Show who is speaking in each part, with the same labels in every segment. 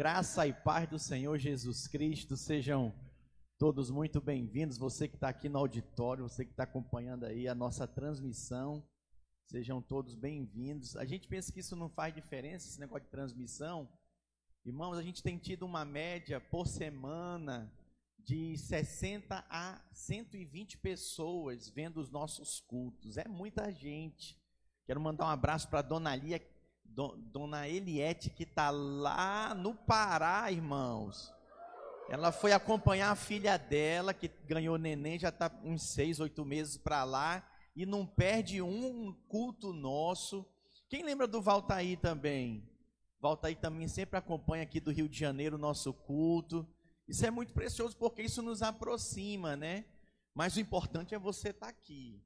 Speaker 1: Graça e paz do Senhor Jesus Cristo sejam todos muito bem-vindos. Você que está aqui no auditório, você que está acompanhando aí a nossa transmissão, sejam todos bem-vindos. A gente pensa que isso não faz diferença, esse negócio de transmissão. Irmãos, a gente tem tido uma média por semana de 60 a 120 pessoas vendo os nossos cultos. É muita gente. Quero mandar um abraço para a dona Lia, dona Eliette, que está lá no Pará, irmãos. Ela foi acompanhar a filha dela, que ganhou neném, já está uns seis, oito meses para lá, e não perde um culto nosso. Quem lembra do Valtaí também? Valtaí também sempre acompanha aqui do Rio de Janeiro o nosso culto. Isso é muito precioso porque isso nos aproxima, né? Mas o importante é você estar tá aqui.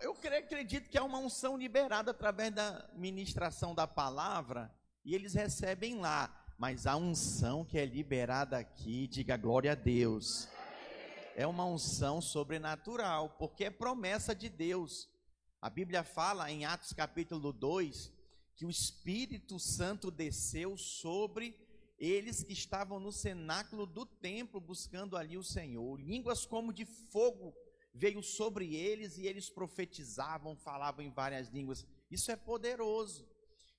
Speaker 1: Eu acredito que é uma unção liberada através da ministração da palavra e eles recebem lá. Mas a unção que é liberada aqui, diga glória a Deus. É uma unção sobrenatural, porque é promessa de Deus. A Bíblia fala em Atos capítulo 2 que o Espírito Santo desceu sobre eles que estavam no cenáculo do templo buscando ali o Senhor. Línguas como de fogo veio sobre eles e eles profetizavam, falavam em várias línguas. Isso é poderoso.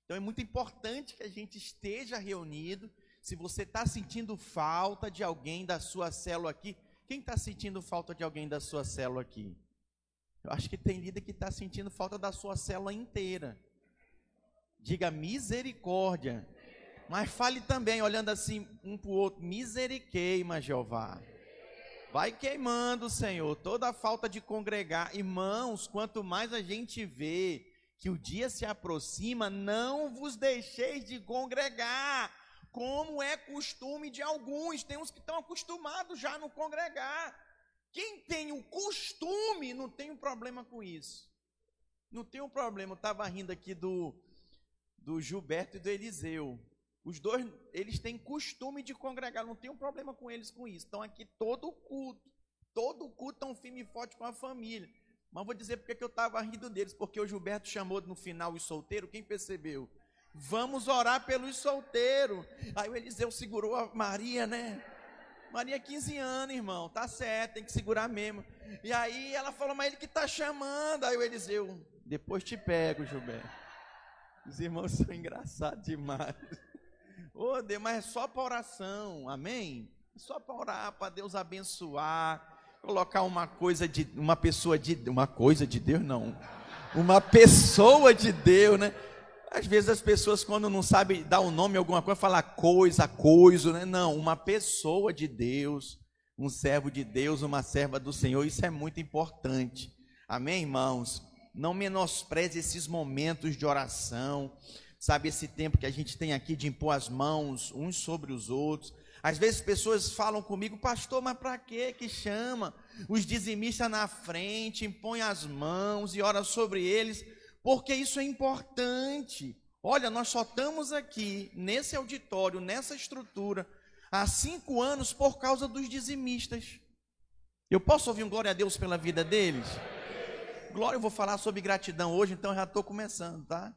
Speaker 1: Então é muito importante que a gente esteja reunido. Se você está sentindo falta de alguém da sua célula aqui, quem está sentindo falta de alguém da sua célula aqui? Eu acho que tem líder que está sentindo falta da sua célula inteira. Diga misericórdia. Mas fale também, olhando assim um para o outro, miseriqueima, Jeová. Vai queimando, Senhor, toda a falta de congregar. Irmãos, quanto mais a gente vê que o dia se aproxima, não vos deixeis de congregar, como é costume de alguns. Tem uns que estão acostumados já no congregar. Quem tem o costume não tem um problema com isso. Não tem um problema. Eu estava rindo aqui do, do Gilberto e do Eliseu. Os dois, eles têm costume de congregar, não tem um problema com eles com isso. Estão aqui todo culto, todo culto tão firme e forte com a família. Mas vou dizer porque que eu estava rindo deles, porque o Gilberto chamou no final os solteiros, quem percebeu? Vamos orar pelos solteiros. Aí o Eliseu segurou a Maria, né? Maria, 15 anos, irmão, tá certo, tem que segurar mesmo. E aí ela falou, mas ele que tá chamando. Aí o Eliseu, depois te pego, Gilberto. Os irmãos são engraçados demais. Ô oh, Deus, mas é só para oração, amém? É só para orar, para Deus abençoar, colocar uma coisa de uma pessoa de uma coisa de Deus não, uma pessoa de Deus, né? Às vezes as pessoas quando não sabem dar o um nome alguma coisa, falar coisa, coisa, né? Não, uma pessoa de Deus, um servo de Deus, uma serva do Senhor, isso é muito importante. Amém, irmãos? Não menospreze esses momentos de oração sabe, esse tempo que a gente tem aqui de impor as mãos uns sobre os outros. Às vezes pessoas falam comigo, pastor, mas para que que chama os dizimistas na frente, impõe as mãos e ora sobre eles? Porque isso é importante. Olha, nós só estamos aqui nesse auditório, nessa estrutura, há cinco anos por causa dos dizimistas. Eu posso ouvir um glória a Deus pela vida deles? Glória, eu vou falar sobre gratidão hoje, então já estou começando, tá?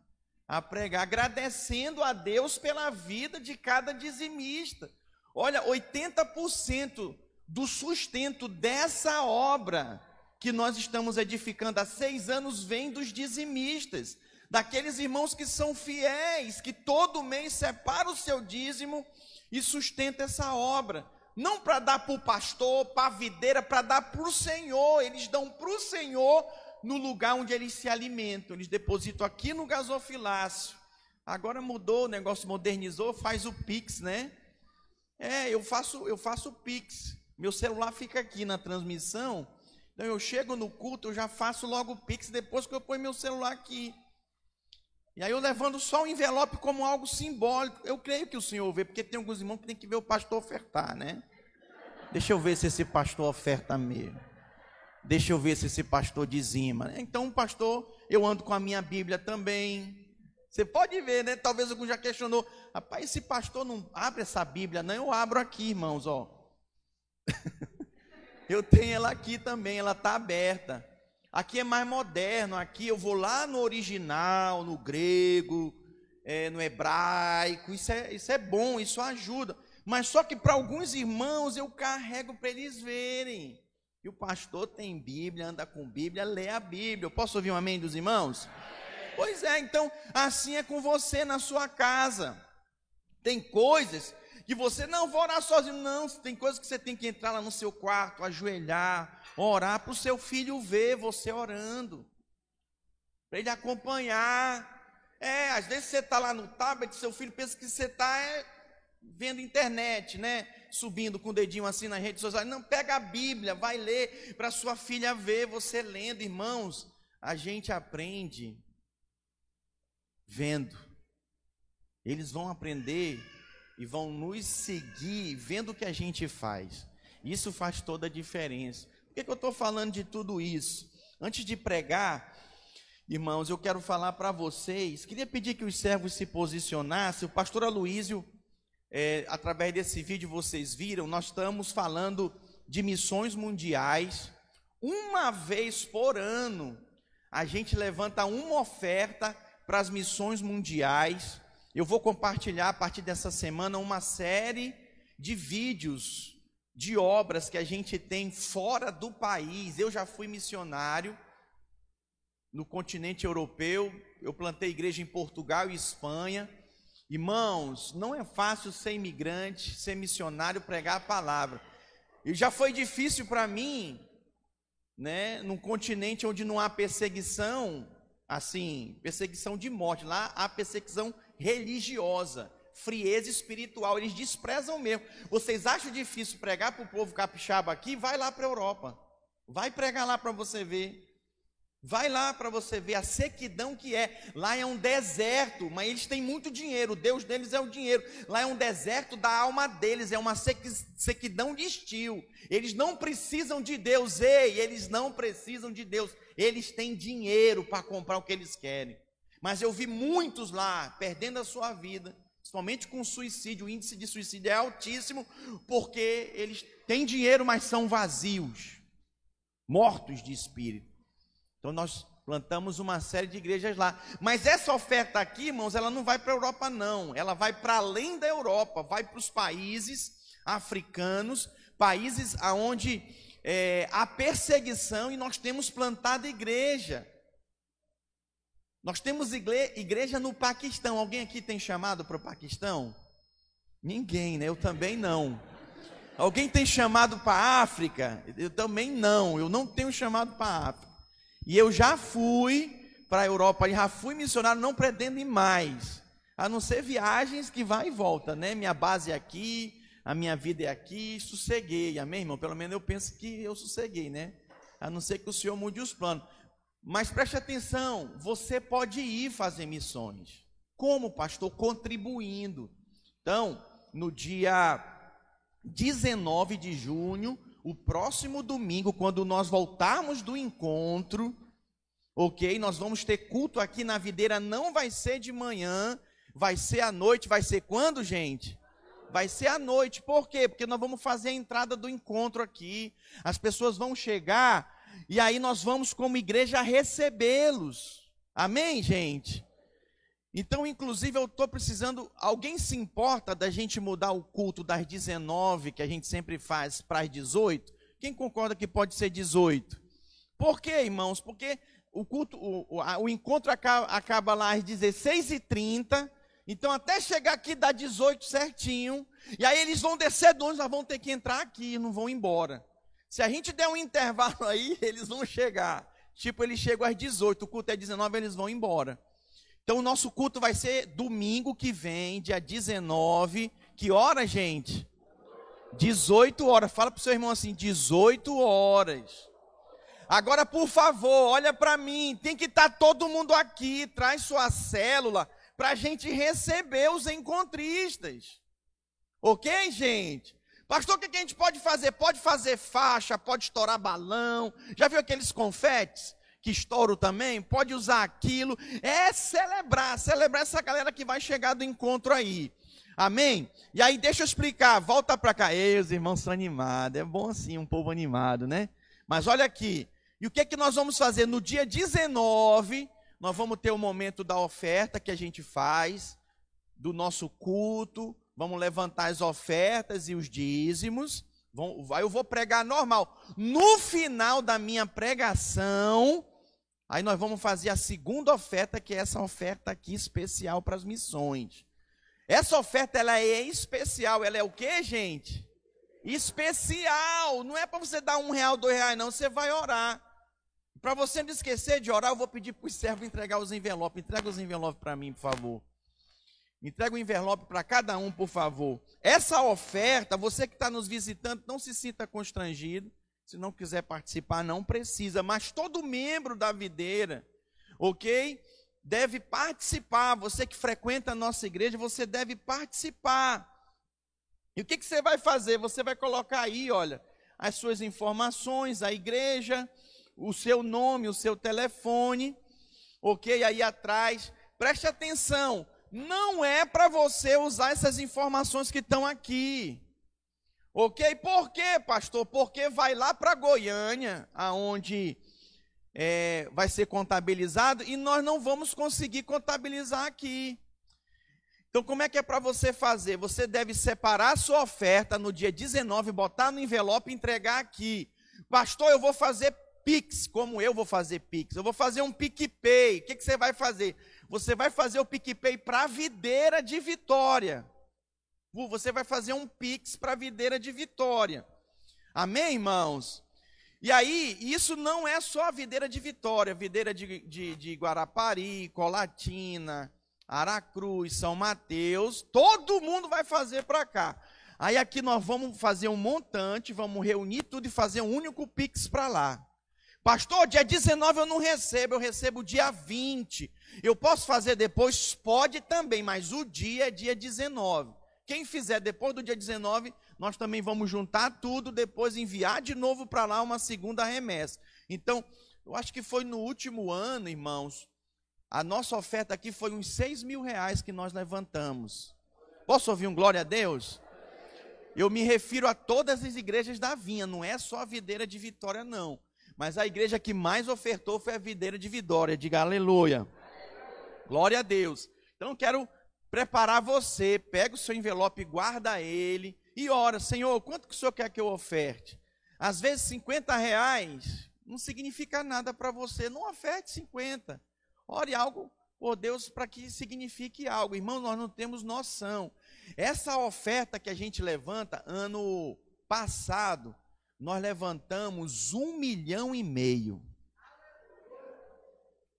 Speaker 1: A pregar, agradecendo a Deus pela vida de cada dizimista. Olha, 80% do sustento dessa obra que nós estamos edificando há seis anos vem dos dizimistas, daqueles irmãos que são fiéis, que todo mês separam o seu dízimo e sustenta essa obra. Não para dar para o pastor, para a videira, para dar para o Senhor. Eles dão para o Senhor no lugar onde eles se alimentam. Eles depositam aqui no gasofilácio. Agora mudou, o negócio modernizou, faz o Pix, né? É, eu faço, eu faço o Pix. Meu celular fica aqui na transmissão. Então eu chego no culto, eu já faço logo o Pix depois que eu ponho meu celular aqui. E aí eu levando só o envelope como algo simbólico. Eu creio que o Senhor vê, porque tem alguns irmãos que tem que ver o pastor ofertar, né? Deixa eu ver se esse pastor oferta mesmo. Deixa eu ver se esse pastor dizima. Então, pastor, eu ando com a minha Bíblia também. Você pode ver, né? Talvez algum já questionou. Rapaz, esse pastor não abre essa Bíblia, não. Eu abro aqui, irmãos, ó. eu tenho ela aqui também, ela está aberta. Aqui é mais moderno, aqui eu vou lá no original, no grego, é, no hebraico, isso é, isso é bom, isso ajuda. Mas só que para alguns irmãos eu carrego para eles verem. O pastor tem Bíblia, anda com Bíblia, lê a Bíblia. Eu posso ouvir um amém dos irmãos? Pois é, então assim é com você na sua casa. Tem coisas que você não vai orar sozinho, não. Tem coisas que você tem que entrar lá no seu quarto, ajoelhar, orar para o seu filho ver você orando, para ele acompanhar. É, às vezes você está lá no tablet, seu filho pensa que você está é, vendo internet, né? Subindo com o dedinho assim nas redes sociais. Não, pega a Bíblia, vai ler para sua filha ver você lendo, irmãos. A gente aprende vendo. Eles vão aprender e vão nos seguir vendo o que a gente faz. Isso faz toda a diferença. Por que, que eu estou falando de tudo isso? Antes de pregar, irmãos, eu quero falar para vocês. Queria pedir que os servos se posicionassem. O pastor Aloísio, é, através desse vídeo vocês viram, nós estamos falando de missões mundiais. Uma vez por ano, a gente levanta uma oferta para as missões mundiais. Eu vou compartilhar a partir dessa semana uma série de vídeos de obras que a gente tem fora do país. Eu já fui missionário no continente europeu, eu plantei igreja em Portugal e Espanha. Irmãos, não é fácil ser imigrante, ser missionário, pregar a palavra. E já foi difícil para mim, né, num continente onde não há perseguição, assim, perseguição de morte, lá há perseguição religiosa, frieza espiritual, eles desprezam mesmo. Vocês acham difícil pregar para o povo capixaba aqui? Vai lá para a Europa, vai pregar lá para você ver. Vai lá para você ver a sequidão que é. Lá é um deserto, mas eles têm muito dinheiro. O Deus deles é o dinheiro. Lá é um deserto da alma deles, é uma sequidão de estio. Eles não precisam de Deus, ei, eles não precisam de Deus. Eles têm dinheiro para comprar o que eles querem. Mas eu vi muitos lá perdendo a sua vida, principalmente com suicídio. O índice de suicídio é altíssimo, porque eles têm dinheiro, mas são vazios, mortos de espírito. Então nós plantamos uma série de igrejas lá. Mas essa oferta aqui, irmãos, ela não vai para a Europa, não. Ela vai para além da Europa, vai para os países africanos, países onde é, há perseguição e nós temos plantado igreja. Nós temos igreja no Paquistão. Alguém aqui tem chamado para o Paquistão? Ninguém, né? Eu também não. Alguém tem chamado para a África? Eu também não. Eu não tenho chamado para a África. E eu já fui para a Europa, já fui missionário, não pretendo ir mais. A não ser viagens que vai e volta, né? Minha base é aqui, a minha vida é aqui, sosseguei. Amém, irmão? Pelo menos eu penso que eu sosseguei, né? A não ser que o Senhor mude os planos. Mas preste atenção, você pode ir fazer missões. Como, pastor? Contribuindo. Então, no dia 19 de junho, o próximo domingo, quando nós voltarmos do encontro, ok? Nós vamos ter culto aqui na videira, não vai ser de manhã, vai ser à noite, vai ser quando, gente? Vai ser à noite, por quê? Porque nós vamos fazer a entrada do encontro aqui, as pessoas vão chegar e aí nós vamos, como igreja, recebê-los. Amém, gente? Então, inclusive, eu estou precisando. Alguém se importa da gente mudar o culto das 19, que a gente sempre faz, para as 18? Quem concorda que pode ser 18? Por quê, irmãos? Porque o culto, o, o, encontro acaba, acaba lá às 16h30. Então, até chegar aqui dá 18 certinho. E aí eles vão descer de onde nós vamos ter que entrar aqui, não vão embora. Se a gente der um intervalo aí, eles vão chegar. Tipo, eles chegam às 18, o culto é 19, eles vão embora. Então, o nosso culto vai ser domingo que vem, dia 19. Que hora, gente? 18 horas. Fala para o seu irmão assim: 18 horas. Agora, por favor, olha para mim. Tem que estar tá todo mundo aqui. Traz sua célula para a gente receber os encontristas. Ok, gente? Pastor, o que a gente pode fazer? Pode fazer faixa, pode estourar balão. Já viu aqueles confetes que estouram também? Pode usar aquilo. É celebrar, celebrar essa galera que vai chegar do encontro aí. Amém? E aí, deixa eu explicar. Volta para cá. Ei, os irmãos são animados. É bom assim, um povo animado, né? Mas olha aqui. E o que é que nós vamos fazer? No dia 19, nós vamos ter o momento da oferta que a gente faz. do nosso culto, vamos levantar as ofertas e os dízimos. Eu vou pregar normal. No final da minha pregação, aí nós vamos fazer a segunda oferta, que é essa oferta aqui especial para as missões. Essa oferta ela é especial, ela é o que, gente? Especial. Não é para você dar um real, dois reais, não. Você vai orar. Para você não esquecer de orar, eu vou pedir para os servos entregar os envelopes. Entrega os envelopes para mim, por favor. Entrega o envelope para cada um, por favor. Essa oferta, você que está nos visitando, não se sinta constrangido. Se não quiser participar, não precisa. Mas todo membro da videira, ok? deve participar. Você que frequenta a nossa igreja, você deve participar. E o que, que você vai fazer? Você vai colocar aí, olha, as suas informações, a igreja, o seu nome, o seu telefone, ok? Aí atrás, preste atenção, não é para você usar essas informações que estão aqui. Ok? Por quê, pastor? Porque vai lá para Goiânia, aonde é, vai ser contabilizado e nós não vamos conseguir contabilizar aqui. Então, como é que é para você fazer? Você deve separar a sua oferta no dia 19, botar no envelope e entregar aqui. Pastor, eu vou fazer Pix, como eu vou fazer Pix. Eu vou fazer um PicPay. O que, que você vai fazer? Você vai fazer o PicPay para a videira de Vitória. Você vai fazer um Pix para a videira de Vitória. Amém, irmãos? E aí, isso não é só a videira de Vitória, videira de, de, de Guarapari, Colatina, Aracruz, São Mateus, todo mundo vai fazer para cá. Aí aqui nós vamos fazer um montante, vamos reunir tudo e fazer um único Pix para lá. Pastor, dia 19 eu não recebo, eu recebo dia 20. Eu posso fazer depois? Pode também, mas o dia é dia 19. Quem fizer depois do dia 19 nós também vamos juntar tudo, depois enviar de novo para lá uma segunda remessa. Então, eu acho que foi no último ano, irmãos, a nossa oferta aqui foi uns 6 mil reais que nós levantamos. Posso ouvir um glória a Deus? Eu me refiro a todas as igrejas da vinha, não é só a videira de Vitória, não. Mas a igreja que mais ofertou foi a videira de Vitória. Diga aleluia. Glória a Deus. Então, quero preparar você. Pega o seu envelope, guarda ele e ora, Senhor, quanto que o Senhor quer que eu oferte? Às vezes 50 reais não significa nada para você, não oferte 50. Ore algo por Deus para que signifique algo. Irmão, nós não temos noção. Essa oferta que a gente levanta, ano passado, nós levantamos um milhão e meio.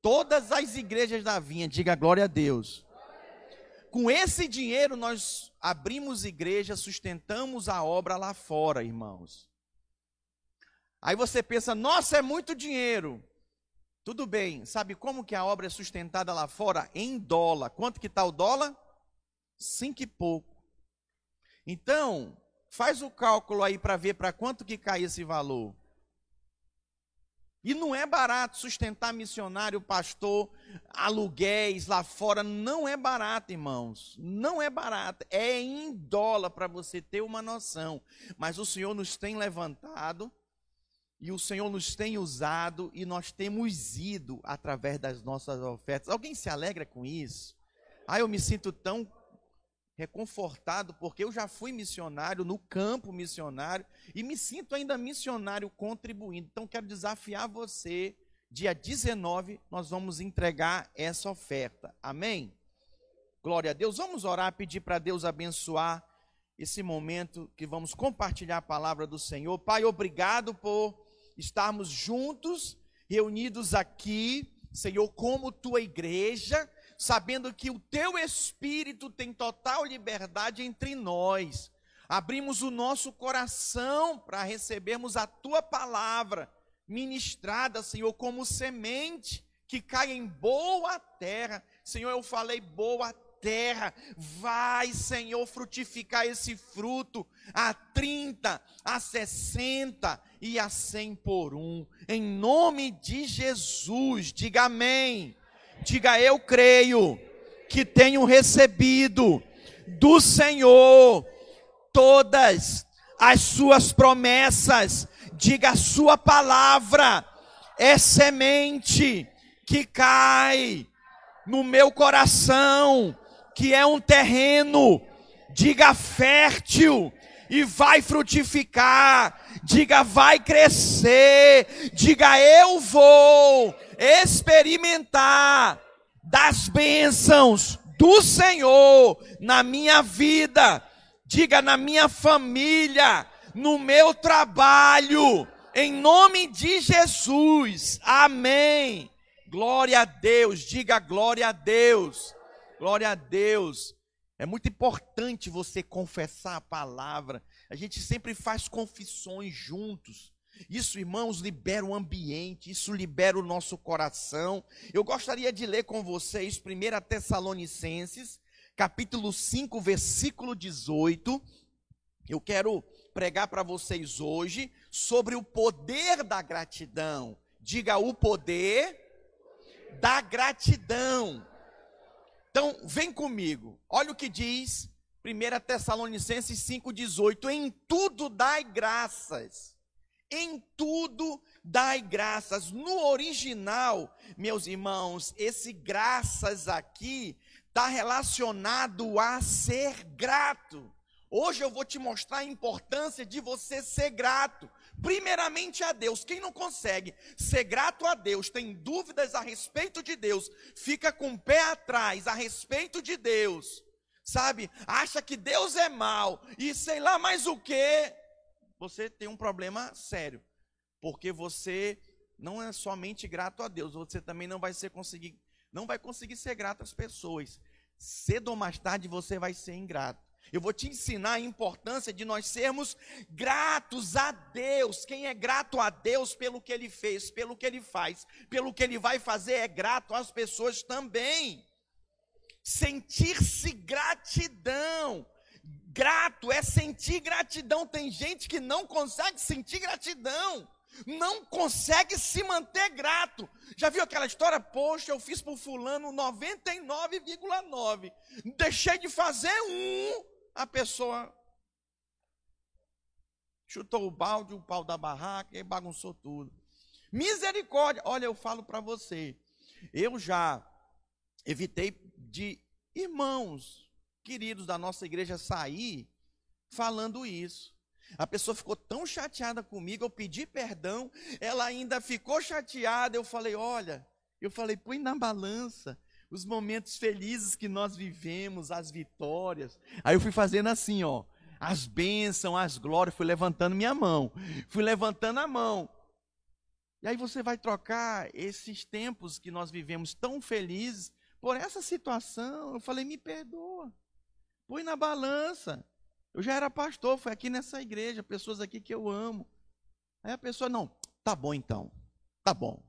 Speaker 1: Todas as igrejas da vinha, diga glória a Deus. Com esse dinheiro nós abrimos igreja, sustentamos a obra lá fora, irmãos. Aí você pensa, nossa, é muito dinheiro. Tudo bem, sabe como que a obra é sustentada lá fora? Em dólar. Quanto que está o dólar? Cinco e pouco. Então, faz o cálculo aí para ver para quanto que cai esse valor. E não é barato sustentar missionário, pastor, aluguéis lá fora. Não é barato, irmãos. Não é barato. É em dólar para você ter uma noção. Mas o Senhor nos tem levantado e o Senhor nos tem usado e nós temos ido através das nossas ofertas. Alguém se alegra com isso? Ah, eu me sinto tão reconfortado, porque eu já fui missionário no campo missionário e me sinto ainda missionário contribuindo. Então quero desafiar você, dia 19 nós vamos entregar essa oferta. Amém? Glória a Deus. Vamos orar, pedir para Deus abençoar esse momento que vamos compartilhar a palavra do Senhor. Pai, obrigado por estarmos juntos, reunidos aqui, Senhor, como tua igreja sabendo que o teu Espírito tem total liberdade entre nós. Abrimos o nosso coração para recebermos a tua palavra ministrada, Senhor, como semente que cai em boa terra. Senhor, eu falei boa terra. Vai, Senhor, frutificar esse fruto a 30, a 60 e a 100 por um. Em nome de Jesus, diga amém. Diga eu creio que tenho recebido do Senhor todas as suas promessas. Diga a sua palavra é semente que cai no meu coração, que é um terreno, diga fértil, e vai frutificar, diga vai crescer, diga eu vou experimentar das bênçãos do Senhor na minha vida, diga na minha família, no meu trabalho, em nome de Jesus, amém. Glória a Deus, diga glória a Deus, glória a Deus. É muito importante você confessar a palavra. A gente sempre faz confissões juntos. Isso, irmãos, libera o ambiente, isso libera o nosso coração. Eu gostaria de ler com vocês 1 Tessalonicenses, capítulo 5, versículo 18. Eu quero pregar para vocês hoje sobre o poder da gratidão. Diga o poder da gratidão. Então, vem comigo. Olha o que diz 1 Tessalonicenses 5,18. Em tudo dai graças. Em tudo dai graças. No original, meus irmãos, esse graças aqui está relacionado a ser grato. Hoje eu vou te mostrar a importância de você ser grato primeiramente a Deus. Quem não consegue ser grato a Deus, tem dúvidas a respeito de Deus, fica com o pé atrás a respeito de Deus, sabe? Acha que Deus é mal e sei lá mais o que. Você tem um problema sério, porque você não é somente grato a Deus, você também não vai ser conseguir, não vai conseguir ser grato às pessoas. Cedo ou mais tarde você vai ser ingrato. Eu vou te ensinar a importância de nós sermos gratos a Deus. Quem é grato a Deus pelo que ele fez, pelo que ele faz, pelo que ele vai fazer, é grato às pessoas também. Sentir-se gratidão. Grato é sentir gratidão. Tem gente que não consegue sentir gratidão não consegue se manter grato. Já viu aquela história? Poxa, eu fiz para o fulano 99,9. Deixei de fazer um, a pessoa chutou o balde, o pau da barraca e bagunçou tudo. Misericórdia. Olha, eu falo para você. Eu já evitei de irmãos queridos da nossa igreja sair falando isso. A pessoa ficou tão chateada comigo, eu pedi perdão, ela ainda ficou chateada. Eu falei: Olha, eu falei, põe na balança os momentos felizes que nós vivemos, as vitórias. Aí eu fui fazendo assim, ó, as bênçãos, as glórias, fui levantando minha mão, fui levantando a mão. E aí você vai trocar esses tempos que nós vivemos tão felizes por essa situação. Eu falei, me perdoa, põe na balança. Eu já era pastor, foi aqui nessa igreja, pessoas aqui que eu amo. Aí a pessoa, não, tá bom então, tá bom.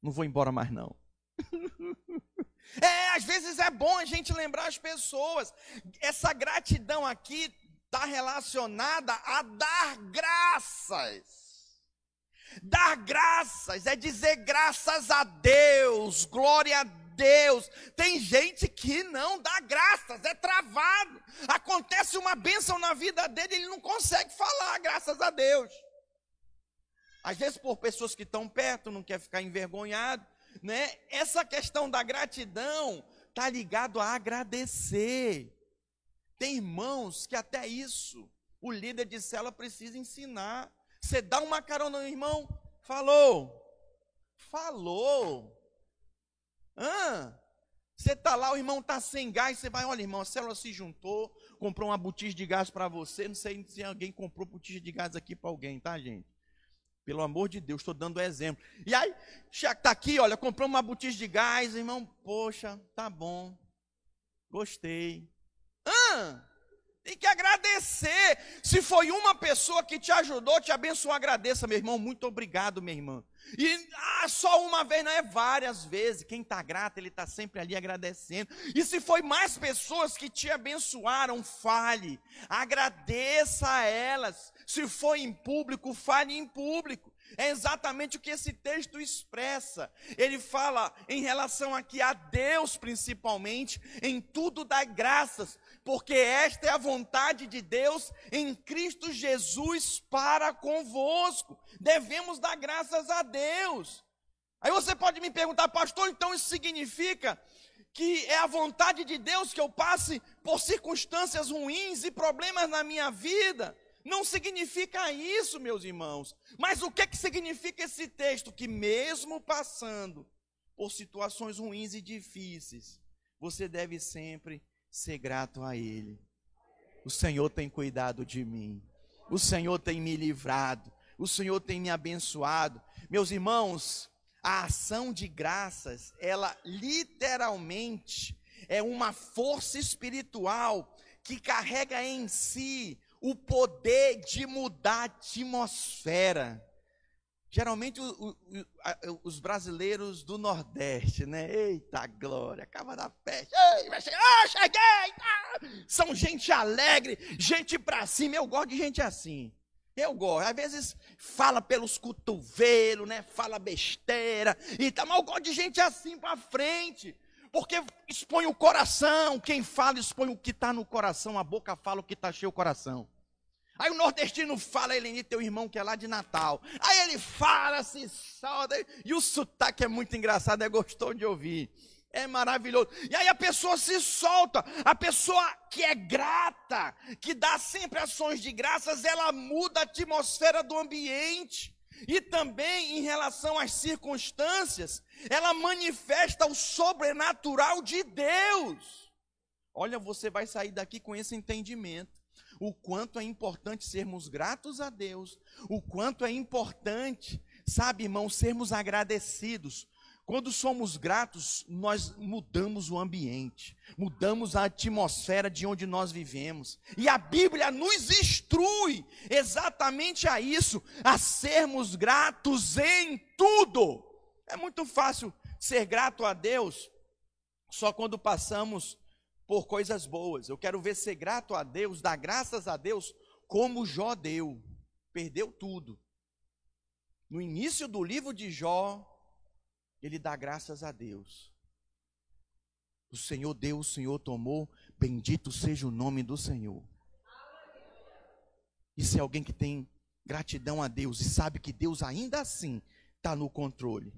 Speaker 1: Não vou embora mais não. é, às vezes é bom a gente lembrar as pessoas. Essa gratidão aqui está relacionada a dar graças. Dar graças é dizer graças a Deus, glória a Deus. Tem gente que não dá graças, é travado. Acontece uma bênção na vida dele, ele não consegue falar graças a Deus. Às vezes por pessoas que estão perto, não quer ficar envergonhado, né? Essa questão da gratidão tá ligado a agradecer. Tem irmãos que até isso o líder de célula precisa ensinar. Você dá uma carona no irmão, falou, falou. Ah, você está lá, o irmão está sem gás, você vai, olha, irmão, a célula se juntou, comprou uma botija de gás para você. Não sei se alguém comprou botija de gás aqui para alguém, tá, gente? Pelo amor de Deus, estou dando exemplo. E aí, está aqui, olha, comprou uma botija de gás, irmão, poxa, tá bom, gostei. Ah, tem que agradecer. Se foi uma pessoa que te ajudou, te abençoou, agradeça, meu irmão. Muito obrigado, minha irmã. E ah, só uma vez, não é várias vezes. Quem está grato, ele está sempre ali agradecendo. E se foi mais pessoas que te abençoaram, fale. Agradeça a elas. Se foi em público, fale em público. É exatamente o que esse texto expressa. Ele fala em relação aqui a Deus, principalmente, em tudo dá graças, porque esta é a vontade de Deus em Cristo Jesus para convosco. Devemos dar graças a Deus. Aí você pode me perguntar, pastor, então isso significa que é a vontade de Deus que eu passe por circunstâncias ruins e problemas na minha vida. Não significa isso, meus irmãos. Mas o que, que significa esse texto? Que mesmo passando por situações ruins e difíceis, você deve sempre ser grato a Ele. O Senhor tem cuidado de mim. O Senhor tem me livrado. O Senhor tem me abençoado. Meus irmãos, a ação de graças, ela literalmente é uma força espiritual que carrega em si o poder de mudar a atmosfera. Geralmente o, o, o, os brasileiros do Nordeste, né? Eita glória, acaba da peste. Ei, vai chegar, ah, cheguei! Tá. São gente alegre, gente pra cima. Eu gosto de gente assim. Eu gosto. Às vezes fala pelos cotovelos, né? Fala besteira e tal, mas eu gosto de gente assim para frente. Porque expõe o coração. Quem fala expõe o que está no coração. A boca fala o que está cheio o coração. Aí o nordestino fala, Eleni, teu irmão que é lá de Natal. Aí ele fala, se solta. E o sotaque é muito engraçado, é gostoso de ouvir. É maravilhoso. E aí a pessoa se solta. A pessoa que é grata, que dá sempre ações de graças, ela muda a atmosfera do ambiente. E também em relação às circunstâncias, ela manifesta o sobrenatural de Deus. Olha, você vai sair daqui com esse entendimento. O quanto é importante sermos gratos a Deus, o quanto é importante, sabe, irmão, sermos agradecidos quando somos gratos, nós mudamos o ambiente, mudamos a atmosfera de onde nós vivemos. E a Bíblia nos instrui exatamente a isso, a sermos gratos em tudo. É muito fácil ser grato a Deus só quando passamos por coisas boas. Eu quero ver ser grato a Deus, dar graças a Deus, como Jó deu. Perdeu tudo. No início do livro de Jó, ele dá graças a Deus. O Senhor deu, o Senhor tomou, bendito seja o nome do Senhor. Isso é alguém que tem gratidão a Deus e sabe que Deus ainda assim está no controle.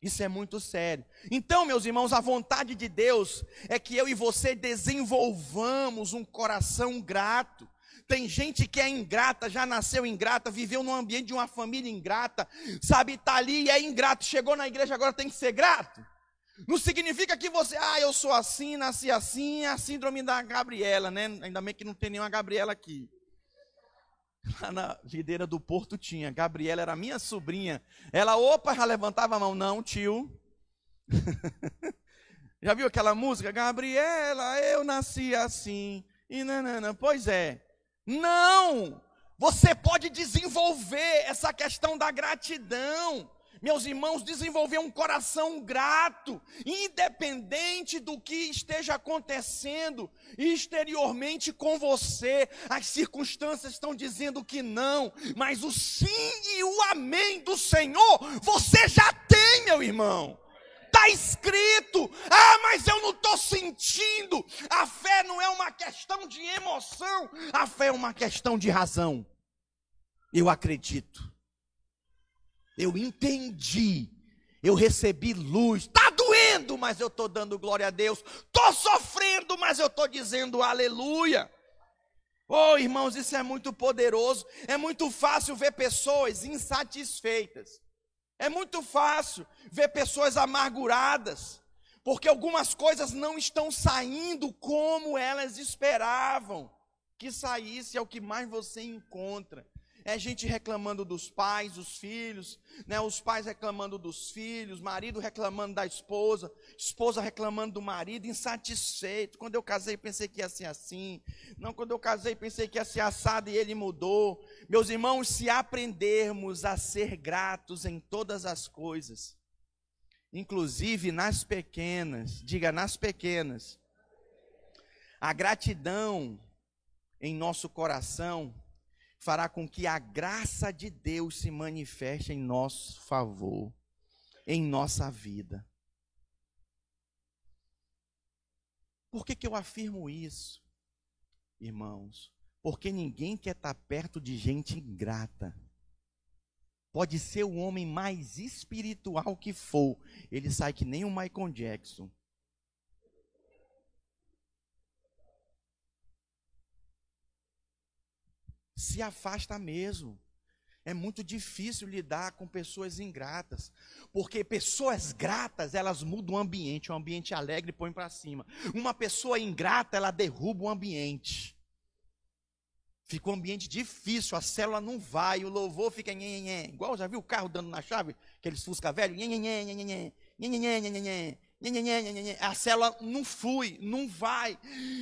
Speaker 1: Isso é muito sério. Então, meus irmãos, a vontade de Deus é que eu e você desenvolvamos um coração grato. Tem gente que é ingrata, já nasceu ingrata, viveu num ambiente de uma família ingrata, sabe, está ali e é ingrato, chegou na igreja, agora tem que ser grato. Não significa que você, ah, eu sou assim, nasci assim, é a síndrome da Gabriela, né? Ainda bem que não tem nenhuma Gabriela aqui. Lá na videira do Porto tinha. Gabriela era minha sobrinha. Ela, opa, já levantava a mão. Não, tio. já viu aquela música? Gabriela, eu nasci assim. E nanana. Pois é. Não! Você pode desenvolver essa questão da gratidão. Meus irmãos, desenvolver um coração grato, independente do que esteja acontecendo exteriormente com você. As circunstâncias estão dizendo que não, mas o sim e o amém do Senhor você já tem, meu irmão. Está escrito. Ah, mas eu não estou sentindo. A fé não é uma questão de emoção. A fé é uma questão de razão. Eu acredito. Eu entendi. Eu recebi luz. Está doendo, mas eu estou dando glória a Deus. Estou sofrendo, mas eu estou dizendo aleluia. Oh, irmãos, isso é muito poderoso. É muito fácil ver pessoas insatisfeitas é muito fácil ver pessoas amarguradas, porque algumas coisas não estão saindo como elas esperavam que saísse, é o que mais você encontra é gente reclamando dos pais, dos filhos, né? Os pais reclamando dos filhos, marido reclamando da esposa, esposa reclamando do marido, insatisfeito. Quando eu casei, pensei que ia ser assim. Não, quando eu casei, pensei que ia ser assado e ele mudou. Meus irmãos, se aprendermos a ser gratos em todas as coisas, inclusive nas pequenas, diga nas pequenas, a gratidão em nosso coração fará com que a graça de Deus se manifeste em nosso favor, em nossa vida. Por que, que eu afirmo isso, irmãos? Porque ninguém quer estar perto de gente ingrata. Pode ser o homem mais espiritual que for, ele sai que nem o Michael Jackson. Se afasta mesmo. É muito difícil lidar com pessoas ingratas, porque pessoas gratas, elas mudam o ambiente, um ambiente alegre põe para cima. Uma pessoa ingrata, ela derruba o ambiente. Fica um ambiente difícil, a célula não vai, o louvor fica nhê, nhê, igual já viu o carro dando na chave, aqueles fusca velho, nhê, nhê, nhê, nhê, nhê, nhê, nhê, nhê, nhê, a célula não flui, não vai,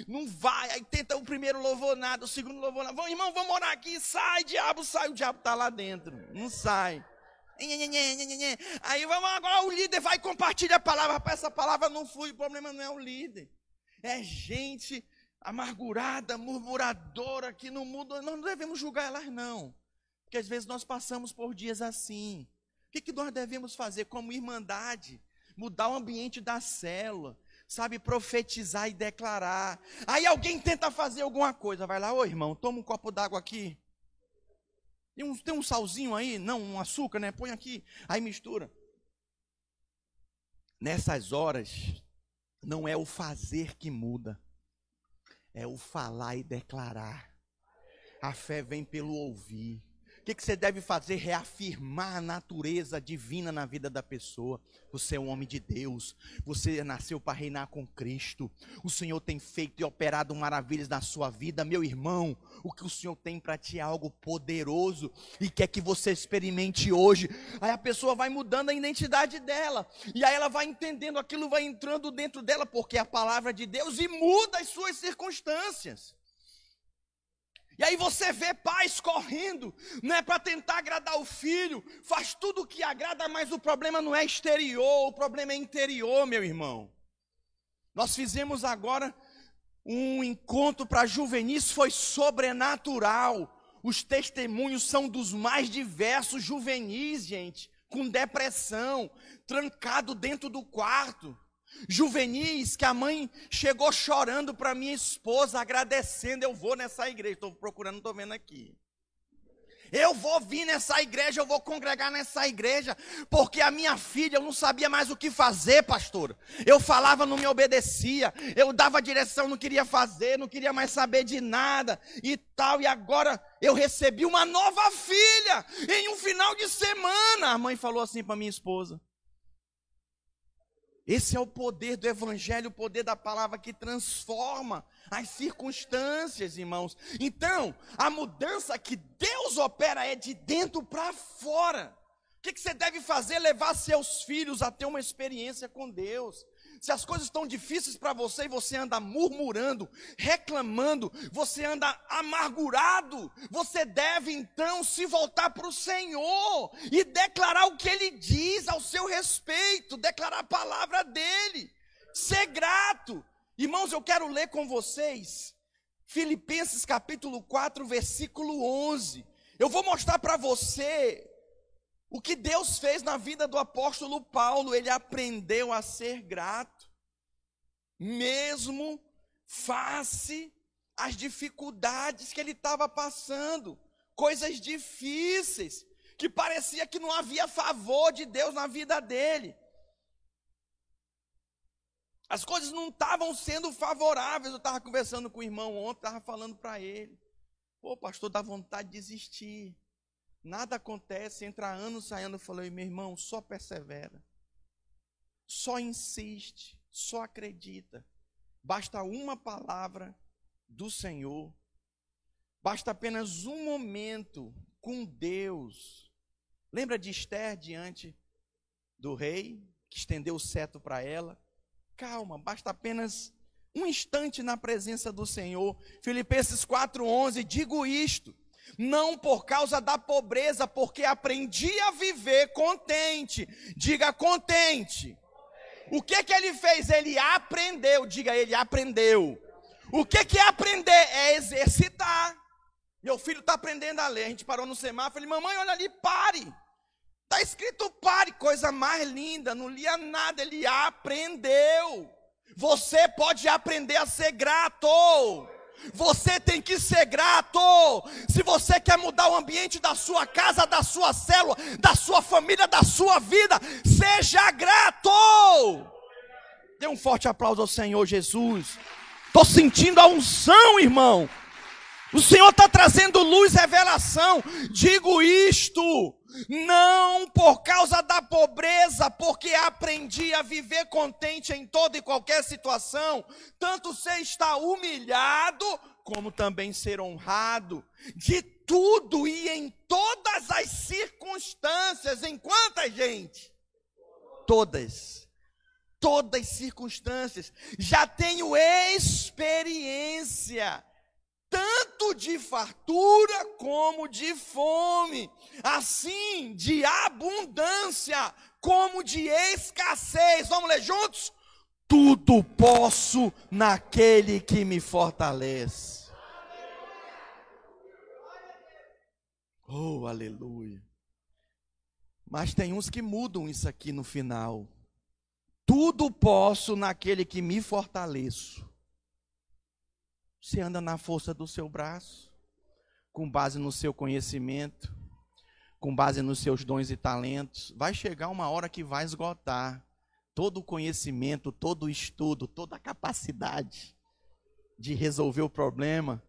Speaker 1: não vai. Aí tenta o primeiro louvor nada, o segundo louvor nada. Vamos, irmão, vamos orar aqui. Sai, diabo, sai. O diabo está lá dentro. Não sai. Aí vamos agora, o líder vai compartilhar a palavra. Para essa palavra não flui. O problema não é o líder. É gente amargurada, murmuradora, que não muda. Nós não devemos julgar elas, não. Porque às vezes nós passamos por dias assim. O que, que nós devemos fazer como irmandade? Mudar o ambiente da célula, sabe, profetizar e declarar. Aí alguém tenta fazer alguma coisa, vai lá, ô irmão, toma um copo d'água aqui. Tem um, tem um salzinho aí? Não, um açúcar, né? Põe aqui. Aí mistura. Nessas horas, não é o fazer que muda, é o falar e declarar. A fé vem pelo ouvir que, que você deve fazer? Reafirmar a natureza divina na vida da pessoa. Você é um homem de Deus. Você nasceu para reinar com Cristo. O Senhor tem feito e operado maravilhas na sua vida. Meu irmão, o que o Senhor tem para ti é algo poderoso e quer que você experimente hoje. Aí a pessoa vai mudando a identidade dela. E aí ela vai entendendo, aquilo vai entrando dentro dela, porque é a palavra de Deus e muda as suas circunstâncias. E aí você vê pais correndo, não é para tentar agradar o filho, faz tudo o que agrada, mas o problema não é exterior, o problema é interior, meu irmão. Nós fizemos agora um encontro para juvenis, foi sobrenatural. Os testemunhos são dos mais diversos juvenis, gente, com depressão, trancado dentro do quarto juvenis que a mãe chegou chorando para minha esposa, agradecendo. Eu vou nessa igreja, estou procurando, estou vendo aqui. Eu vou vir nessa igreja, eu vou congregar nessa igreja, porque a minha filha, eu não sabia mais o que fazer, pastor. Eu falava, não me obedecia, eu dava direção, não queria fazer, não queria mais saber de nada e tal. E agora eu recebi uma nova filha em um final de semana. A mãe falou assim para minha esposa: esse é o poder do Evangelho, o poder da palavra que transforma as circunstâncias, irmãos. Então, a mudança que Deus opera é de dentro para fora. O que, que você deve fazer? Levar seus filhos a ter uma experiência com Deus. Se as coisas estão difíceis para você e você anda murmurando, reclamando, você anda amargurado, você deve então se voltar para o Senhor e declarar o que Ele diz ao seu respeito, declarar a palavra dele, ser grato. Irmãos, eu quero ler com vocês Filipenses capítulo 4, versículo 11. Eu vou mostrar para você o que Deus fez na vida do apóstolo Paulo, ele aprendeu a ser grato, mesmo face às dificuldades que ele estava passando, coisas difíceis, que parecia que não havia favor de Deus na vida dele. As coisas não estavam sendo favoráveis. Eu estava conversando com o irmão ontem, estava falando para ele. Pô, pastor, dá vontade de desistir. Nada acontece, entra anos saindo, eu falei, meu irmão, só persevera. Só insiste, só acredita. Basta uma palavra do Senhor. Basta apenas um momento com Deus. Lembra de Esther diante do rei, que estendeu o cetro para ela? Calma, basta apenas um instante na presença do Senhor. Filipenses 4:11, digo isto: não por causa da pobreza, porque aprendi a viver contente. Diga contente. O que que ele fez? Ele aprendeu. Diga ele aprendeu. O que que é aprender? É exercitar. Meu filho está aprendendo a ler. A gente parou no semáforo. Falei, mamãe, olha ali, pare. Está escrito pare, coisa mais linda. Não lia nada, ele aprendeu. Você pode aprender a ser grato. Você tem que ser grato. Se você quer mudar o ambiente da sua casa, da sua célula, da sua família, da sua vida, seja grato. Dê um forte aplauso ao Senhor Jesus. Estou sentindo a unção, irmão. O Senhor está trazendo luz, revelação. Digo isto, não por causa da pobreza, porque aprendi a viver contente em toda e qualquer situação, tanto ser estar humilhado, como também ser honrado, de tudo e em todas as circunstâncias. Em quantas, gente? Todas. Todas as circunstâncias. Já tenho experiência tanto de fartura como de fome, assim de abundância como de escassez. Vamos ler juntos? Tudo posso naquele que me fortalece. Oh, aleluia. Mas tem uns que mudam isso aqui no final. Tudo posso naquele que me fortaleço. Você anda na força do seu braço, com base no seu conhecimento, com base nos seus dons e talentos. Vai chegar uma hora que vai esgotar todo o conhecimento, todo o estudo, toda a capacidade de resolver o problema.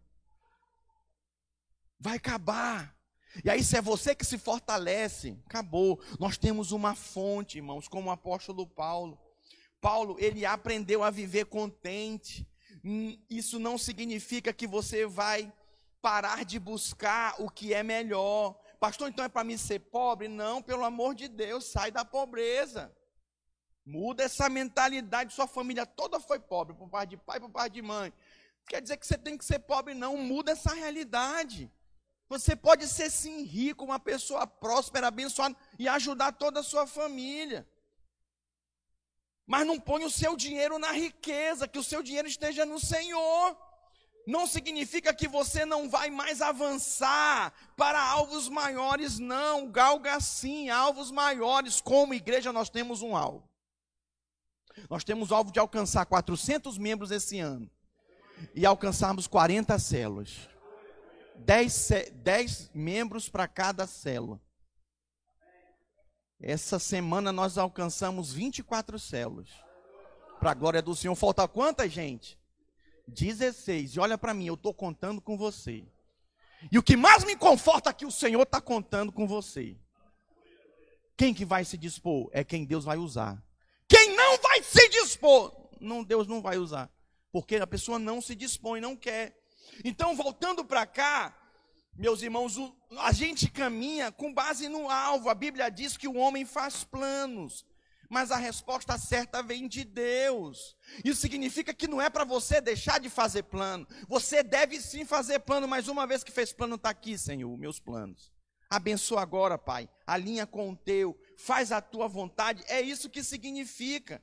Speaker 1: Vai acabar. E aí, se é você que se fortalece, acabou. Nós temos uma fonte, irmãos, como o apóstolo Paulo. Paulo, ele aprendeu a viver contente. Hum, isso não significa que você vai parar de buscar o que é melhor. Pastor, então é para mim ser pobre? Não, pelo amor de Deus, sai da pobreza. Muda essa mentalidade. Sua família toda foi pobre, por parte de pai, por parte de mãe. Quer dizer que você tem que ser pobre? Não, muda essa realidade. Você pode ser sim rico, uma pessoa próspera, abençoada e ajudar toda a sua família. Mas não põe o seu dinheiro na riqueza, que o seu dinheiro esteja no Senhor. Não significa que você não vai mais avançar para alvos maiores, não. Galga sim, alvos maiores. Como igreja, nós temos um alvo. Nós temos o alvo de alcançar 400 membros esse ano e alcançarmos 40 células. 10, 10 membros para cada célula. Essa semana nós alcançamos 24 células. Para a glória do Senhor. Falta quantas, gente? 16. E olha para mim, eu estou contando com você. E o que mais me conforta é que o Senhor está contando com você. Quem que vai se dispor? É quem Deus vai usar. Quem não vai se dispor, não, Deus não vai usar. Porque a pessoa não se dispõe, não quer. Então, voltando para cá, meus irmãos, a gente caminha com base no alvo. A Bíblia diz que o homem faz planos, mas a resposta certa vem de Deus. Isso significa que não é para você deixar de fazer plano. Você deve sim fazer plano, mas uma vez que fez plano, está aqui, Senhor, meus planos. Abençoa agora, Pai. Alinha com o teu, faz a tua vontade. É isso que significa.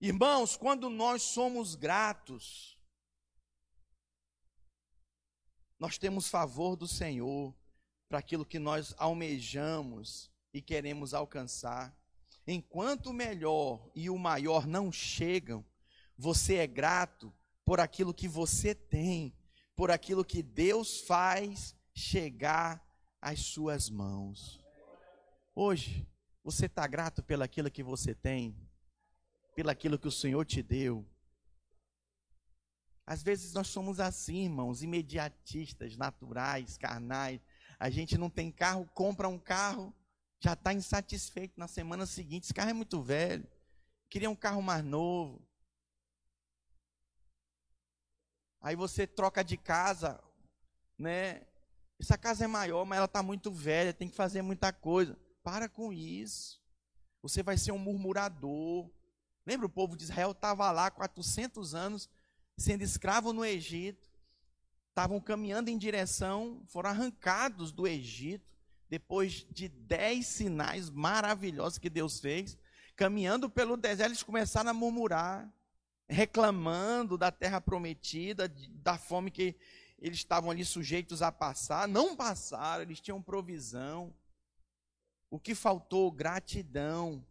Speaker 1: Irmãos, quando nós somos gratos, nós temos favor do Senhor para aquilo que nós almejamos e queremos alcançar. Enquanto o melhor e o maior não chegam, você é grato por aquilo que você tem, por aquilo que Deus faz chegar às suas mãos. Hoje, você está grato pelaquilo que você tem, pelaquilo que o Senhor te deu. Às vezes nós somos assim, irmãos, imediatistas, naturais, carnais. A gente não tem carro, compra um carro, já está insatisfeito na semana seguinte. Esse carro é muito velho. Queria um carro mais novo. Aí você troca de casa, né? Essa casa é maior, mas ela está muito velha, tem que fazer muita coisa. Para com isso. Você vai ser um murmurador. Lembra o povo de Israel estava lá 400 anos sendo escravo no Egito, estavam caminhando em direção, foram arrancados do Egito, depois de dez sinais maravilhosos que Deus fez, caminhando pelo deserto, eles começaram a murmurar, reclamando da terra prometida, da fome que eles estavam ali sujeitos a passar. Não passaram, eles tinham provisão. O que faltou? Gratidão.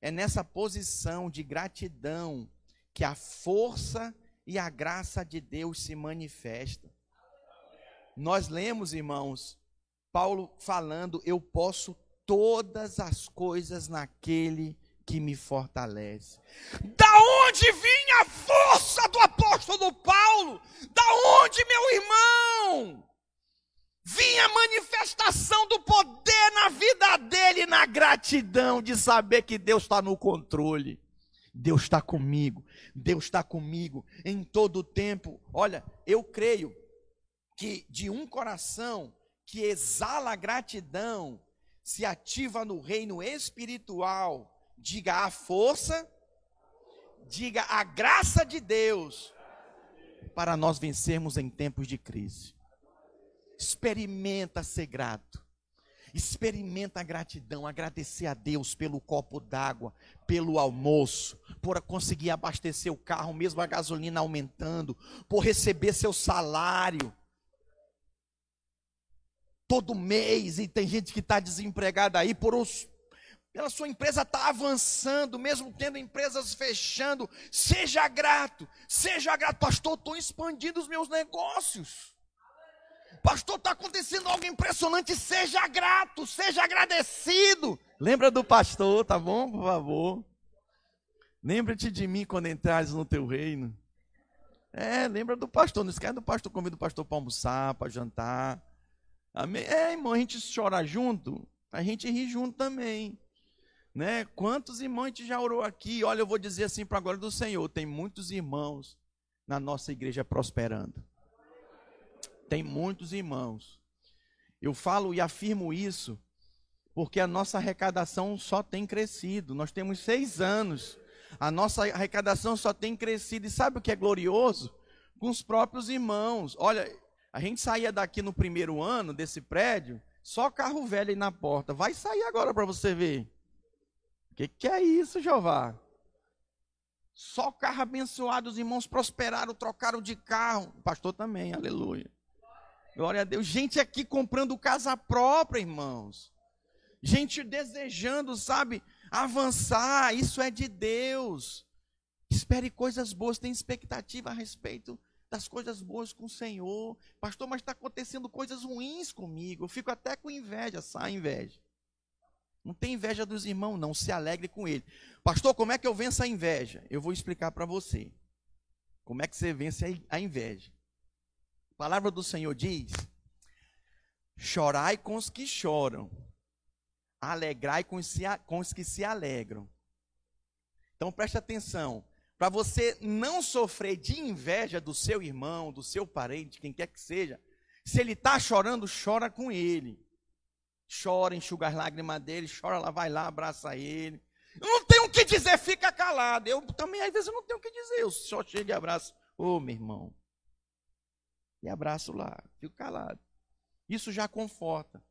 Speaker 1: É nessa posição de gratidão que a força e a graça de Deus se manifestam. Nós lemos, irmãos, Paulo falando: Eu posso todas as coisas naquele que me fortalece. Da onde vinha a força do apóstolo Paulo? Da onde, meu irmão? Vinha a manifestação do poder na vida dele, na gratidão de saber que Deus está no controle. Deus está comigo, Deus está comigo em todo o tempo. Olha, eu creio que de um coração que exala gratidão, se ativa no reino espiritual, diga a força, diga a graça de Deus, para nós vencermos em tempos de crise. Experimenta ser grato. Experimenta a gratidão, agradecer a Deus pelo copo d'água, pelo almoço, por conseguir abastecer o carro, mesmo a gasolina aumentando, por receber seu salário todo mês, e tem gente que está desempregada aí, por os, pela sua empresa estar tá avançando, mesmo tendo empresas fechando. Seja grato, seja grato, pastor. Estou expandindo os meus negócios. Pastor, está acontecendo algo impressionante. Seja grato, seja agradecido. Lembra do pastor, tá bom? Por favor. Lembra-te de mim quando entrares no teu reino. É, lembra do pastor. Não esquece do pastor. Convida o pastor para almoçar, para jantar. Amém? É, irmão, a gente chora junto, a gente ri junto também. Né? Quantos irmãos a gente já orou aqui? Olha, eu vou dizer assim para a glória do Senhor: tem muitos irmãos na nossa igreja prosperando. Tem muitos irmãos. Eu falo e afirmo isso porque a nossa arrecadação só tem crescido. Nós temos seis anos. A nossa arrecadação só tem crescido. E sabe o que é glorioso? Com os próprios irmãos. Olha, a gente saía daqui no primeiro ano desse prédio, só carro velho aí na porta. Vai sair agora para você ver. O que, que é isso, Jeová? Só carro abençoado, os irmãos prosperaram, trocaram de carro. O pastor também, aleluia. Glória a Deus. Gente aqui comprando casa própria, irmãos. Gente desejando, sabe, avançar. Isso é de Deus. Espere coisas boas, tem expectativa a respeito das coisas boas com o Senhor. Pastor, mas está acontecendo coisas ruins comigo. Eu fico até com inveja, sai inveja. Não tem inveja dos irmãos, não. Se alegre com ele. Pastor, como é que eu venço a inveja? Eu vou explicar para você. Como é que você vence a inveja? A palavra do Senhor diz: chorai com os que choram, alegrai com os que se alegram. Então preste atenção para você não sofrer de inveja do seu irmão, do seu parente, quem quer que seja, se ele está chorando, chora com ele. Chora, enxuga as lágrimas dele, chora lá, vai lá, abraça ele. Eu não tenho o que dizer, fica calado. Eu também, às vezes, eu não tenho o que dizer. Eu só chego e abraço. Ô, oh, meu irmão. E abraço lá, fico calado. Isso já conforta.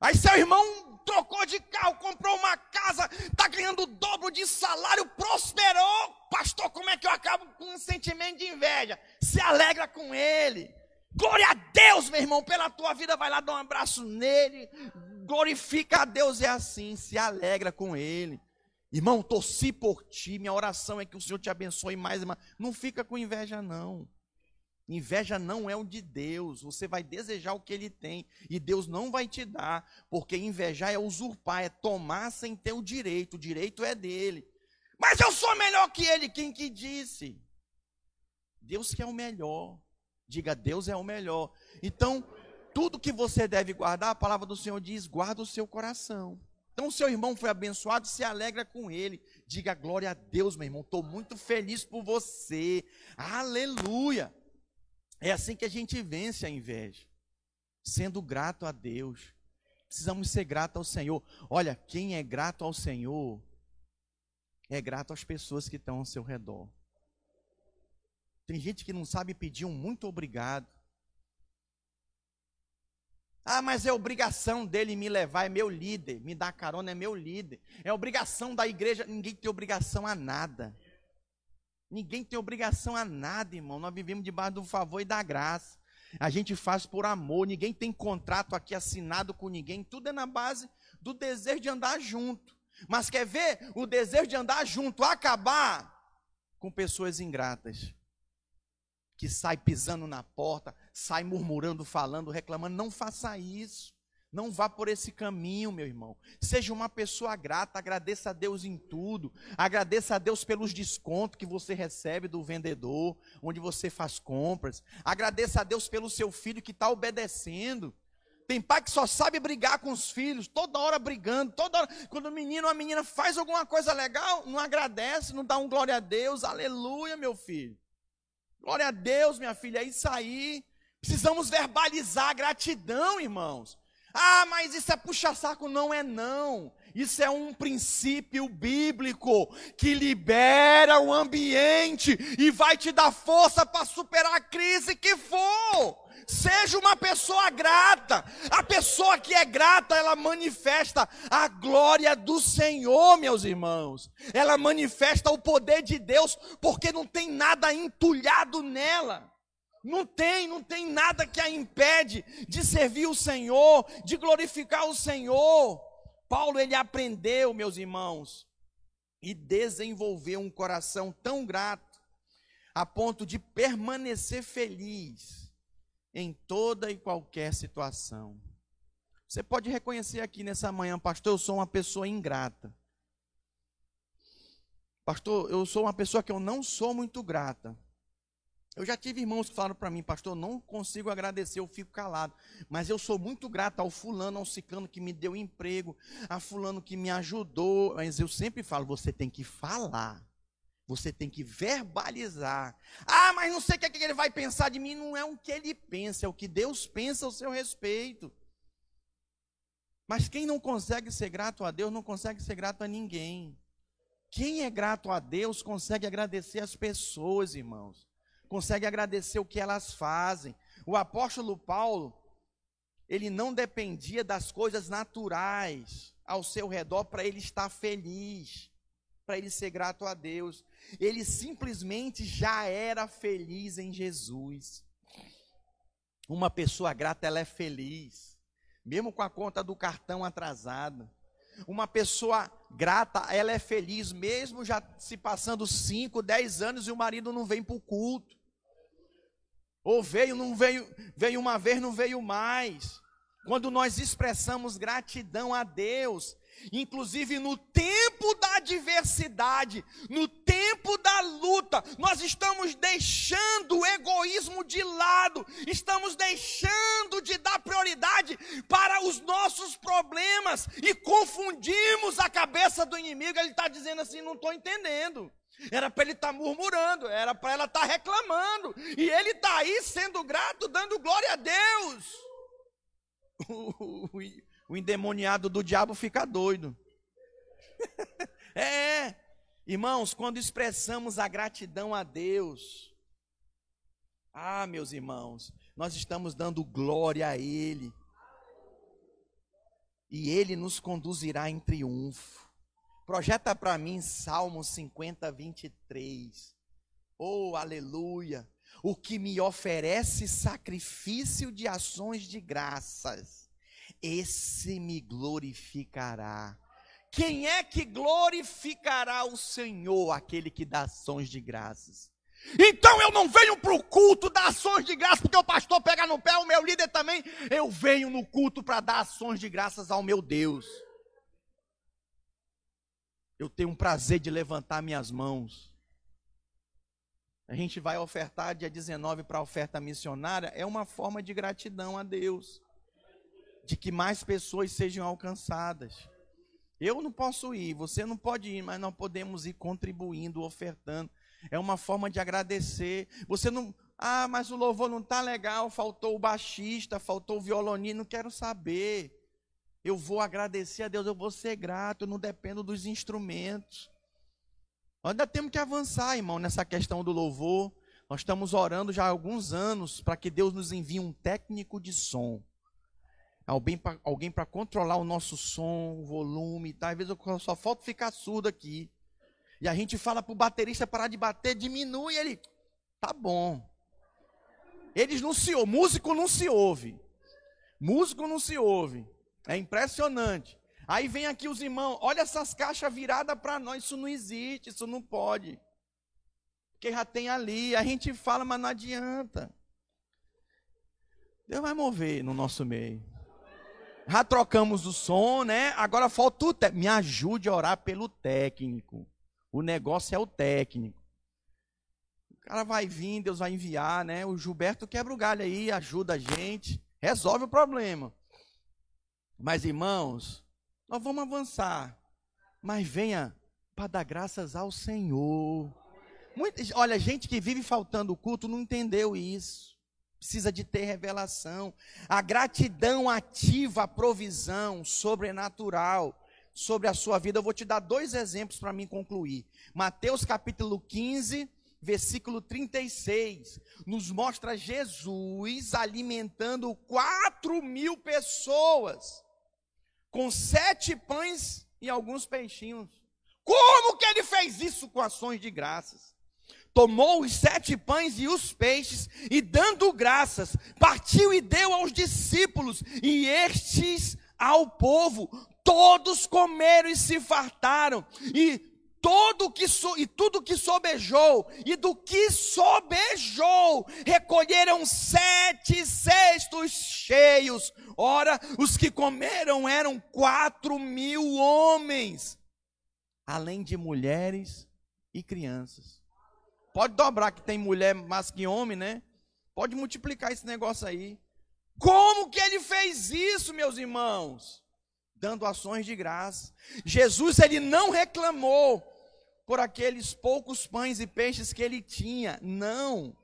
Speaker 1: Aí seu irmão trocou de carro, comprou uma casa, está ganhando o dobro de salário, prosperou. Pastor, como é que eu acabo com um sentimento de inveja? Se alegra com ele. Glória a Deus, meu irmão, pela tua vida, vai lá dar um abraço nele. Glorifica a Deus, é assim, se alegra com ele. Irmão, torci por ti, minha oração é que o Senhor te abençoe mais. Não fica com inveja, não. Inveja não é o de Deus. Você vai desejar o que ele tem e Deus não vai te dar, porque invejar é usurpar, é tomar sem ter o direito. O direito é dele. Mas eu sou melhor que ele. Quem que disse? Deus que é o melhor. Diga, Deus é o melhor. Então, tudo que você deve guardar, a palavra do Senhor diz: guarda o seu coração. Então, seu irmão foi abençoado, se alegra com ele. Diga glória a Deus, meu irmão. Estou muito feliz por você. Aleluia. É assim que a gente vence a inveja, sendo grato a Deus. Precisamos ser grato ao Senhor. Olha, quem é grato ao Senhor é grato às pessoas que estão ao seu redor. Tem gente que não sabe pedir um muito obrigado. Ah, mas é obrigação dele me levar, é meu líder, me dar carona, é meu líder. É obrigação da igreja, ninguém tem obrigação a nada. Ninguém tem obrigação a nada, irmão. Nós vivemos debaixo do favor e da graça. A gente faz por amor. Ninguém tem contrato aqui assinado com ninguém. Tudo é na base do desejo de andar junto. Mas quer ver o desejo de andar junto acabar com pessoas ingratas? Que sai pisando na porta, sai murmurando, falando, reclamando. Não faça isso. Não vá por esse caminho, meu irmão. Seja uma pessoa grata, agradeça a Deus em tudo. Agradeça a Deus pelos descontos que você recebe do vendedor, onde você faz compras. Agradeça a Deus pelo seu filho que está obedecendo. Tem pai que só sabe brigar com os filhos, toda hora brigando, toda hora. Quando o menino ou a menina faz alguma coisa legal, não agradece, não dá um glória a Deus, aleluia, meu filho. Glória a Deus, minha filha, é isso aí. Precisamos verbalizar gratidão, irmãos. Ah, mas isso é puxa-saco. Não é não. Isso é um princípio bíblico que libera o ambiente e vai te dar força para superar a crise que for. Seja uma pessoa grata. A pessoa que é grata, ela manifesta a glória do Senhor, meus irmãos. Ela manifesta o poder de Deus, porque não tem nada entulhado nela. Não tem, não tem nada que a impede de servir o Senhor, de glorificar o Senhor. Paulo ele aprendeu, meus irmãos, e desenvolveu um coração tão grato a ponto de permanecer feliz em toda e qualquer situação. Você pode reconhecer aqui nessa manhã, pastor, eu sou uma pessoa ingrata. Pastor, eu sou uma pessoa que eu não sou muito grata. Eu já tive irmãos que falaram para mim, pastor, não consigo agradecer, eu fico calado. Mas eu sou muito grato ao fulano, ao ciclano que me deu emprego, a fulano que me ajudou. Mas eu sempre falo, você tem que falar. Você tem que verbalizar. Ah, mas não sei o que, é que ele vai pensar de mim. Não é o que ele pensa, é o que Deus pensa ao seu respeito. Mas quem não consegue ser grato a Deus, não consegue ser grato a ninguém. Quem é grato a Deus consegue agradecer as pessoas, irmãos consegue agradecer o que elas fazem. O apóstolo Paulo, ele não dependia das coisas naturais ao seu redor para ele estar feliz, para ele ser grato a Deus. Ele simplesmente já era feliz em Jesus. Uma pessoa grata, ela é feliz, mesmo com a conta do cartão atrasada. Uma pessoa grata, ela é feliz, mesmo já se passando 5, 10 anos e o marido não vem para o culto. Ou veio, não veio, veio uma vez, não veio mais. Quando nós expressamos gratidão a Deus, inclusive no tempo da adversidade, no tempo da luta, nós estamos deixando o egoísmo de lado, estamos deixando de dar prioridade para os nossos problemas e confundimos a cabeça do inimigo. Ele está dizendo assim: não estou entendendo. Era para ele estar tá murmurando, era para ela estar tá reclamando. E ele está aí sendo grato, dando glória a Deus. O, o, o endemoniado do diabo fica doido. é, irmãos, quando expressamos a gratidão a Deus, ah, meus irmãos, nós estamos dando glória a Ele. E Ele nos conduzirá em triunfo. Projeta para mim Salmo 50, 23. Oh, aleluia! O que me oferece sacrifício de ações de graças, esse me glorificará. Quem é que glorificará o Senhor? Aquele que dá ações de graças. Então eu não venho para o culto dar ações de graças, porque o pastor pega no pé, o meu líder também. Eu venho no culto para dar ações de graças ao meu Deus eu tenho um prazer de levantar minhas mãos. A gente vai ofertar dia 19 para a oferta missionária, é uma forma de gratidão a Deus, de que mais pessoas sejam alcançadas. Eu não posso ir, você não pode ir, mas nós podemos ir contribuindo, ofertando. É uma forma de agradecer. Você não, ah, mas o louvor não está legal, faltou o baixista, faltou o violonino, não quero saber. Eu vou agradecer a Deus, eu vou ser grato, eu não dependo dos instrumentos. Nós ainda temos que avançar, irmão, nessa questão do louvor. Nós estamos orando já há alguns anos para que Deus nos envie um técnico de som. Alguém para controlar o nosso som, o volume, tá? Às vezes eu só falta ficar surdo aqui. E a gente fala para o baterista parar de bater, diminui ele. Tá bom. Eles não se ouvem, músico não se ouve. Músico não se ouve. É impressionante. Aí vem aqui os irmãos, olha essas caixas viradas para nós, isso não existe, isso não pode. Porque já tem ali, a gente fala, mas não adianta. Deus vai mover no nosso meio. Já trocamos o som, né? Agora falta o técnico. Me ajude a orar pelo técnico. O negócio é o técnico. O cara vai vir, Deus vai enviar, né? O Gilberto quebra o galho aí, ajuda a gente, resolve o problema. Mas, irmãos, nós vamos avançar. Mas venha para dar graças ao Senhor. Muita, olha, gente que vive faltando o culto não entendeu isso. Precisa de ter revelação. A gratidão ativa a provisão sobrenatural sobre a sua vida. Eu vou te dar dois exemplos para mim concluir. Mateus capítulo 15, versículo 36, nos mostra Jesus alimentando 4 mil pessoas com sete pães e alguns peixinhos. Como que ele fez isso com ações de graças? Tomou os sete pães e os peixes, e dando graças, partiu e deu aos discípulos, e estes ao povo. Todos comeram e se fartaram, e todo que so, e tudo que sobejou, e do que sobejou, recolheram sete cestos cheios. Ora, os que comeram eram quatro mil homens, além de mulheres e crianças. Pode dobrar que tem mulher mais que homem, né? Pode multiplicar esse negócio aí. Como que ele fez isso, meus irmãos? Dando ações de graça. Jesus, ele não reclamou por aqueles poucos pães e peixes que ele tinha. Não.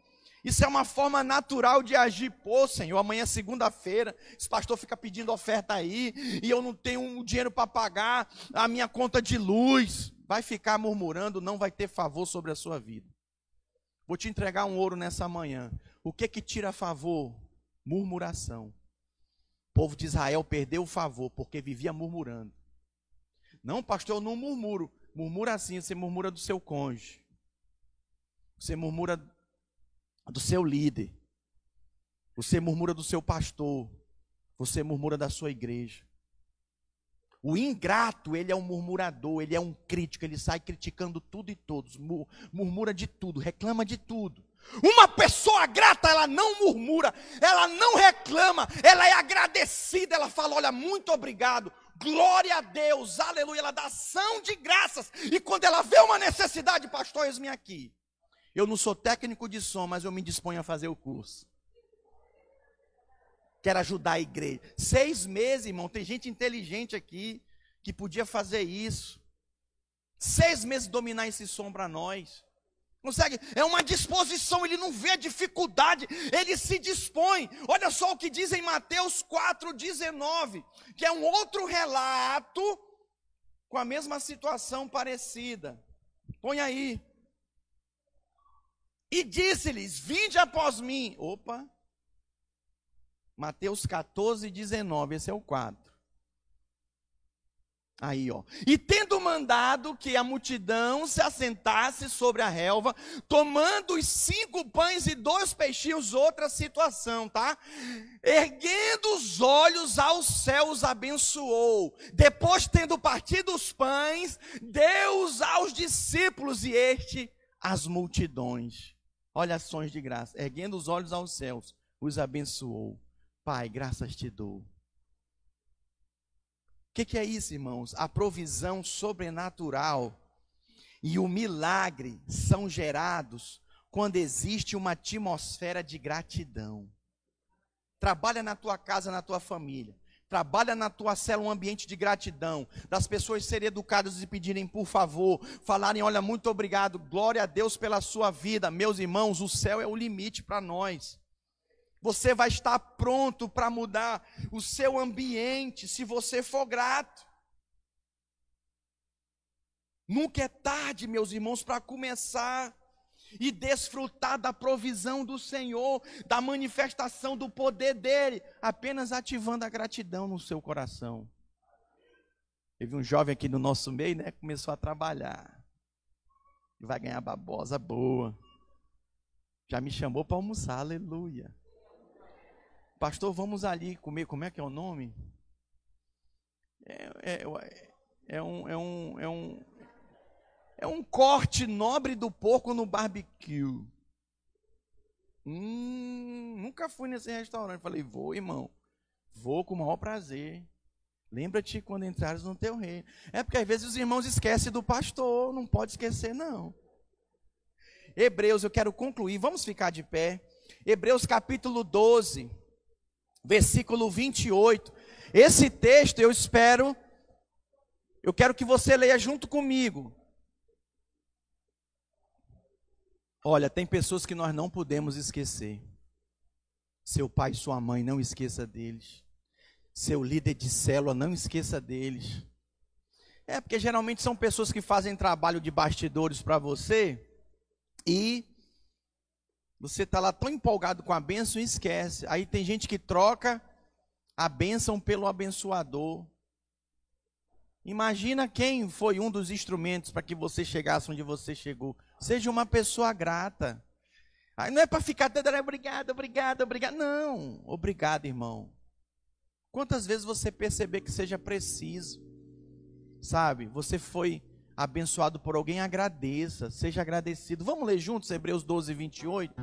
Speaker 1: Isso é uma forma natural de agir. Pô, Senhor, amanhã é segunda-feira, esse pastor fica pedindo oferta aí, e eu não tenho dinheiro para pagar a minha conta de luz. Vai ficar murmurando, não vai ter favor sobre a sua vida. Vou te entregar um ouro nessa manhã. O que que tira favor? Murmuração. Povo de Israel perdeu o favor porque vivia murmurando. Não, pastor, eu não murmuro. Murmura assim, você murmura do seu cônjuge. Você murmura do seu líder. Você murmura do seu pastor. Você murmura da sua igreja. O ingrato, ele é um murmurador, ele é um crítico, ele sai criticando tudo e todos, murmura de tudo, reclama de tudo. Uma pessoa grata, ela não murmura, ela não reclama, ela é agradecida, ela fala: Olha, muito obrigado, glória a Deus, aleluia, ela dá ação de graças. E quando ela vê uma necessidade, pastor, eis-me aqui. Eu não sou técnico de som, mas eu me disponho a fazer o curso. Quero ajudar a igreja. Seis meses, irmão, tem gente inteligente aqui que podia fazer isso. Seis meses dominar esse som para nós. Consegue? É uma disposição, ele não vê a dificuldade, ele se dispõe. Olha só o que diz em Mateus 4,19, que é um outro relato com a mesma situação parecida. Põe aí. E disse-lhes: Vinde após mim. Opa. Mateus 14, 19, esse é o quadro. Aí, ó. E tendo mandado que a multidão se assentasse sobre a relva, tomando os cinco pães e dois peixinhos, outra situação, tá? Erguendo os olhos aos céus, abençoou. Depois, tendo partido os pães, deu-os aos discípulos e este às multidões. Olha ações de graça. Erguendo os olhos aos céus, os abençoou. Pai, graças te dou que, que é isso, irmãos? A provisão sobrenatural e o milagre são gerados quando existe uma atmosfera de gratidão. Trabalha na tua casa, na tua família. Trabalha na tua cela um ambiente de gratidão, das pessoas serem educadas e pedirem por favor, falarem: olha, muito obrigado, glória a Deus pela sua vida. Meus irmãos, o céu é o limite para nós. Você vai estar pronto para mudar o seu ambiente se você for grato. Nunca é tarde, meus irmãos, para começar e desfrutar da provisão do Senhor, da manifestação do poder dele, apenas ativando a gratidão no seu coração. Teve um jovem aqui no nosso meio, né? Começou a trabalhar. Vai ganhar babosa boa. Já me chamou para almoçar, aleluia. Pastor, vamos ali comer. Como é que é o nome? É, é, é, um, é, um, é, um, é um corte nobre do porco no barbecue. Hum, nunca fui nesse restaurante. Falei, vou, irmão. Vou com o maior prazer. Lembra-te quando entrares no teu reino. É porque às vezes os irmãos esquecem do pastor, não pode esquecer, não. Hebreus, eu quero concluir, vamos ficar de pé. Hebreus capítulo 12, versículo 28. Esse texto eu espero, eu quero que você leia junto comigo. Olha, tem pessoas que nós não podemos esquecer. Seu pai e sua mãe, não esqueça deles. Seu líder de célula, não esqueça deles. É porque geralmente são pessoas que fazem trabalho de bastidores para você e você está lá tão empolgado com a bênção e esquece. Aí tem gente que troca a bênção pelo abençoador. Imagina quem foi um dos instrumentos para que você chegasse onde você chegou. Seja uma pessoa grata. Aí não é para ficar toda obrigado, obrigado, obrigado. Não, obrigado, irmão. Quantas vezes você perceber que seja preciso, sabe? Você foi abençoado por alguém, agradeça, seja agradecido. Vamos ler juntos Hebreus 12, 28?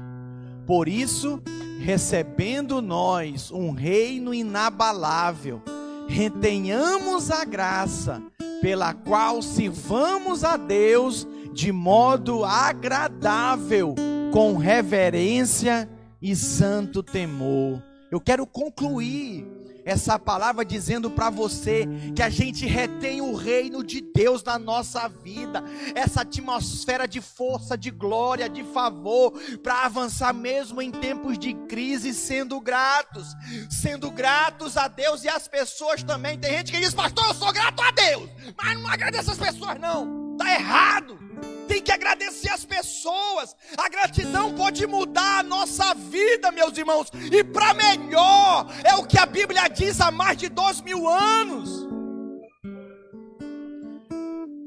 Speaker 1: Por isso, recebendo nós um reino inabalável, retenhamos a graça pela qual sirvamos a Deus de modo agradável, com reverência e santo temor. Eu quero concluir essa palavra dizendo para você que a gente retém o reino de Deus na nossa vida, essa atmosfera de força, de glória, de favor, para avançar mesmo em tempos de crise, sendo gratos, sendo gratos a Deus e as pessoas também. Tem gente que diz, pastor, eu sou grato a Deus, mas não agradeço as pessoas, não, está errado tem que agradecer as pessoas. A gratidão pode mudar a nossa vida, meus irmãos, e para melhor. É o que a Bíblia diz há mais de dois mil anos.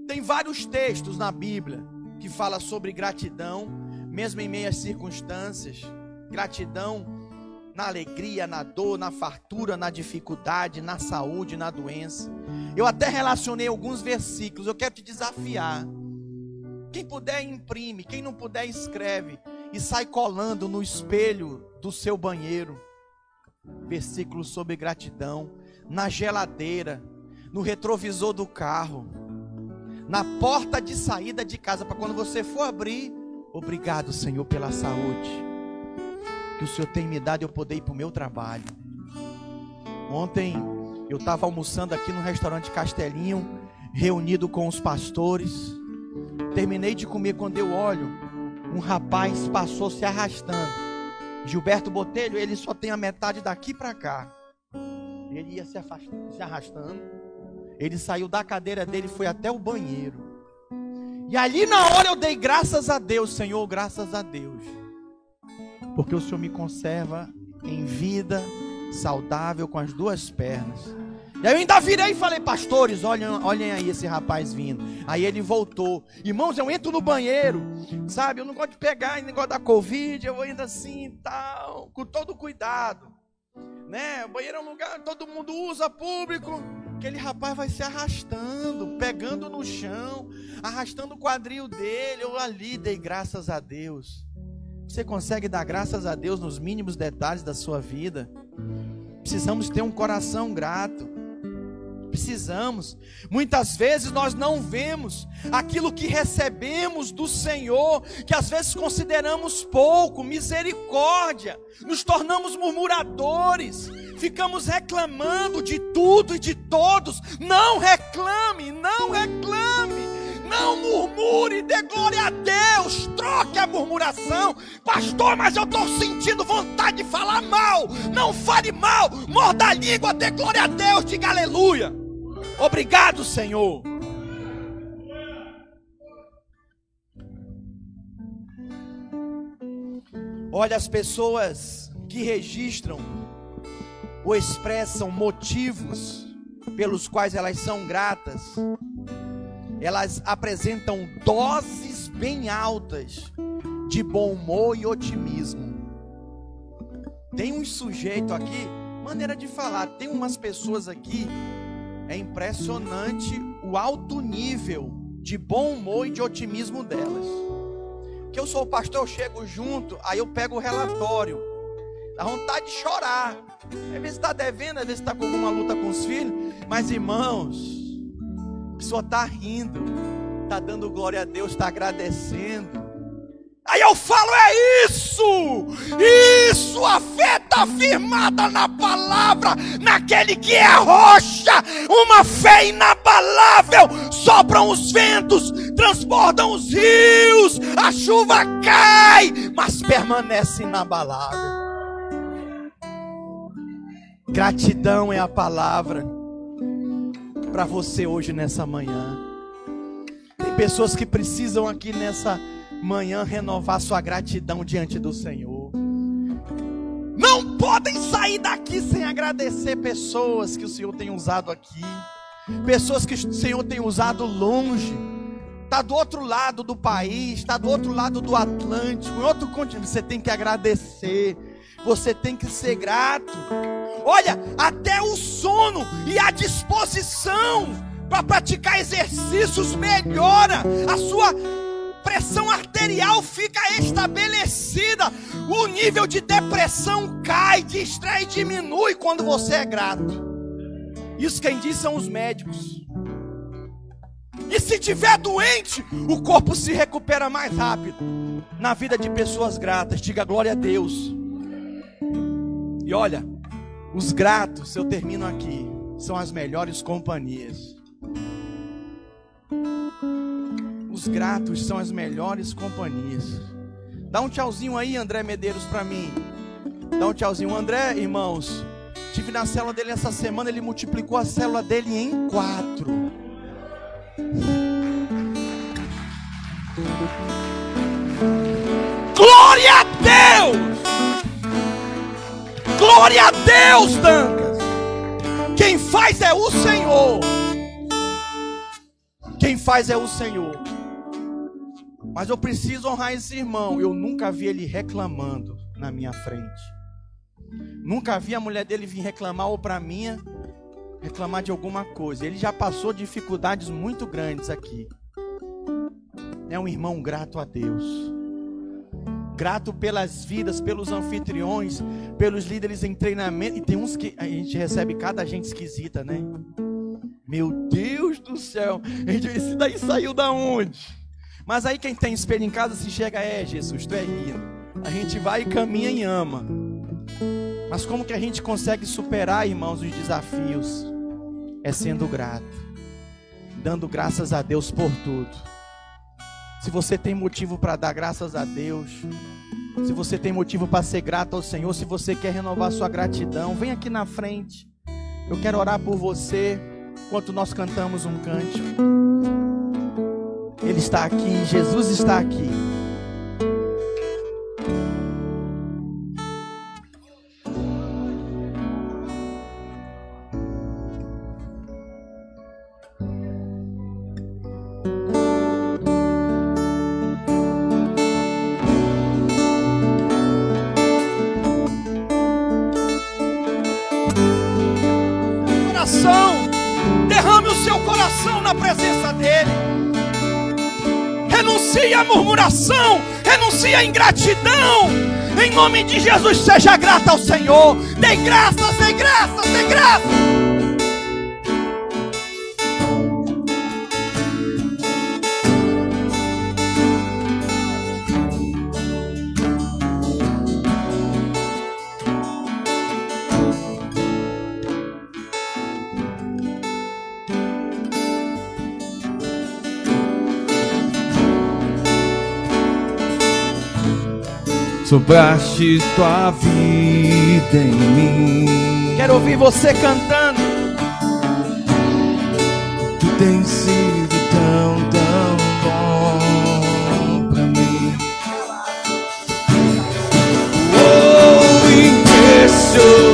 Speaker 1: Tem vários textos na Bíblia que fala sobre gratidão, mesmo em meias circunstâncias. Gratidão na alegria, na dor, na fartura, na dificuldade, na saúde, na doença. Eu até relacionei alguns versículos, eu quero te desafiar. Quem puder, imprime. Quem não puder, escreve. E sai colando no espelho do seu banheiro. Versículos sobre gratidão. Na geladeira. No retrovisor do carro. Na porta de saída de casa. Para quando você for abrir. Obrigado, Senhor, pela saúde. Que o Senhor tem me dado eu poder ir para o meu trabalho. Ontem eu estava almoçando aqui no restaurante Castelinho, reunido com os pastores. Terminei de comer quando eu olho, um rapaz passou se arrastando. Gilberto Botelho, ele só tem a metade daqui para cá. Ele ia se, se arrastando. Ele saiu da cadeira dele e foi até o banheiro. E ali na hora eu dei graças a Deus, Senhor, graças a Deus. Porque o Senhor me conserva em vida, saudável, com as duas pernas. E aí eu ainda virei e falei, pastores, olhem, olhem aí esse rapaz vindo. Aí ele voltou. Irmãos, eu entro no banheiro, sabe? Eu não gosto de pegar negócio da Covid, eu vou indo assim tal, com todo cuidado. Né? O banheiro é um lugar que todo mundo usa, público. Aquele rapaz vai se arrastando, pegando no chão, arrastando o quadril dele. Eu ali dei graças a Deus. Você consegue dar graças a Deus nos mínimos detalhes da sua vida? Precisamos ter um coração grato precisamos. Muitas vezes nós não vemos aquilo que recebemos do Senhor, que às vezes consideramos pouco, misericórdia, nos tornamos murmuradores, ficamos reclamando de tudo e de todos. Não reclame, não reclame. Não murmure, dê glória a Deus. Troque a murmuração. Pastor, mas eu estou sentindo vontade de falar mal. Não fale mal. Morda a língua, dê glória a Deus. Diga aleluia. Obrigado, Senhor. Olha, as pessoas que registram ou expressam motivos pelos quais elas são gratas, elas apresentam doses bem altas de bom humor e otimismo. Tem um sujeito aqui, maneira de falar, tem umas pessoas aqui é impressionante o alto nível de bom humor e de otimismo delas. Que eu sou pastor, eu chego junto, aí eu pego o relatório. Dá vontade de chorar. Às vezes está devendo, às vezes está com alguma luta com os filhos. Mas irmãos, a pessoa está rindo, está dando glória a Deus, está agradecendo. Aí eu falo, é isso! Isso, a fé está firmada na palavra, naquele que é a rocha, uma fé inabalável. Sopram os ventos, transbordam os rios, a chuva cai, mas permanece inabalável. Gratidão é a palavra para você hoje nessa manhã. Tem pessoas que precisam aqui nessa manhã renovar sua gratidão diante do Senhor. Não podem sair daqui sem agradecer pessoas que o Senhor tem usado aqui, pessoas que o Senhor tem usado longe. Está do outro lado do país, está do outro lado do Atlântico, em outro continente. Você tem que agradecer, você tem que ser grato. Olha, até o sono e a disposição para praticar exercícios melhora a sua pressão arterial fica estabelecida, o nível de depressão cai, de estresse diminui quando você é grato. Isso quem diz são os médicos. E se tiver doente, o corpo se recupera mais rápido. Na vida de pessoas gratas, diga glória a Deus. E olha, os gratos, eu termino aqui, são as melhores companhias. Os gratos são as melhores companhias. Dá um tchauzinho aí, André Medeiros, para mim. Dá um tchauzinho. André, irmãos, tive na célula dele essa semana, ele multiplicou a célula dele em quatro. Glória a Deus! Glória a Deus, Dancas. Quem faz é o Senhor. Quem faz é o Senhor. Mas eu preciso honrar esse irmão. Eu nunca vi ele reclamando na minha frente. Nunca vi a mulher dele vir reclamar ou para mim reclamar de alguma coisa. Ele já passou dificuldades muito grandes aqui. É um irmão grato a Deus grato pelas vidas, pelos anfitriões, pelos líderes em treinamento. E tem uns que a gente recebe cada gente esquisita, né? Meu Deus do céu, esse daí saiu da onde? Mas aí quem tem espelho em casa se chega, é Jesus, tu é lindo. A gente vai e caminha e ama. Mas como que a gente consegue superar, irmãos, os desafios? É sendo grato, dando graças a Deus por tudo. Se você tem motivo para dar graças a Deus, se você tem motivo para ser grato ao Senhor, se você quer renovar sua gratidão, vem aqui na frente. Eu quero orar por você enquanto nós cantamos um cântico. Ele está aqui, Jesus está aqui. Murmuração, renuncie à ingratidão. Em nome de Jesus, seja grata ao Senhor. Dê graças, dê graças, dê graças.
Speaker 2: Sopraste tua vida em mim.
Speaker 1: Quero ouvir você cantando.
Speaker 2: Tu tens sido tão, tão bom pra mim. Oh, impressionante.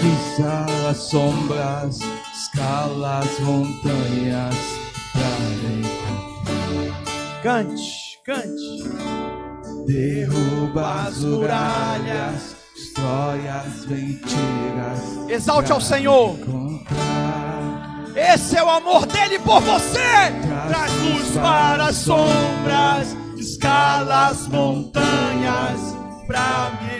Speaker 2: Luz as sombras, escala as montanhas pra
Speaker 1: Cante, cante.
Speaker 2: derruba as muralhas, destrói as mentiras.
Speaker 1: Exalte ao Senhor.
Speaker 2: Encontrar
Speaker 1: Esse é o amor dele por você. Traz luz para as sombras, escala as montanhas pra me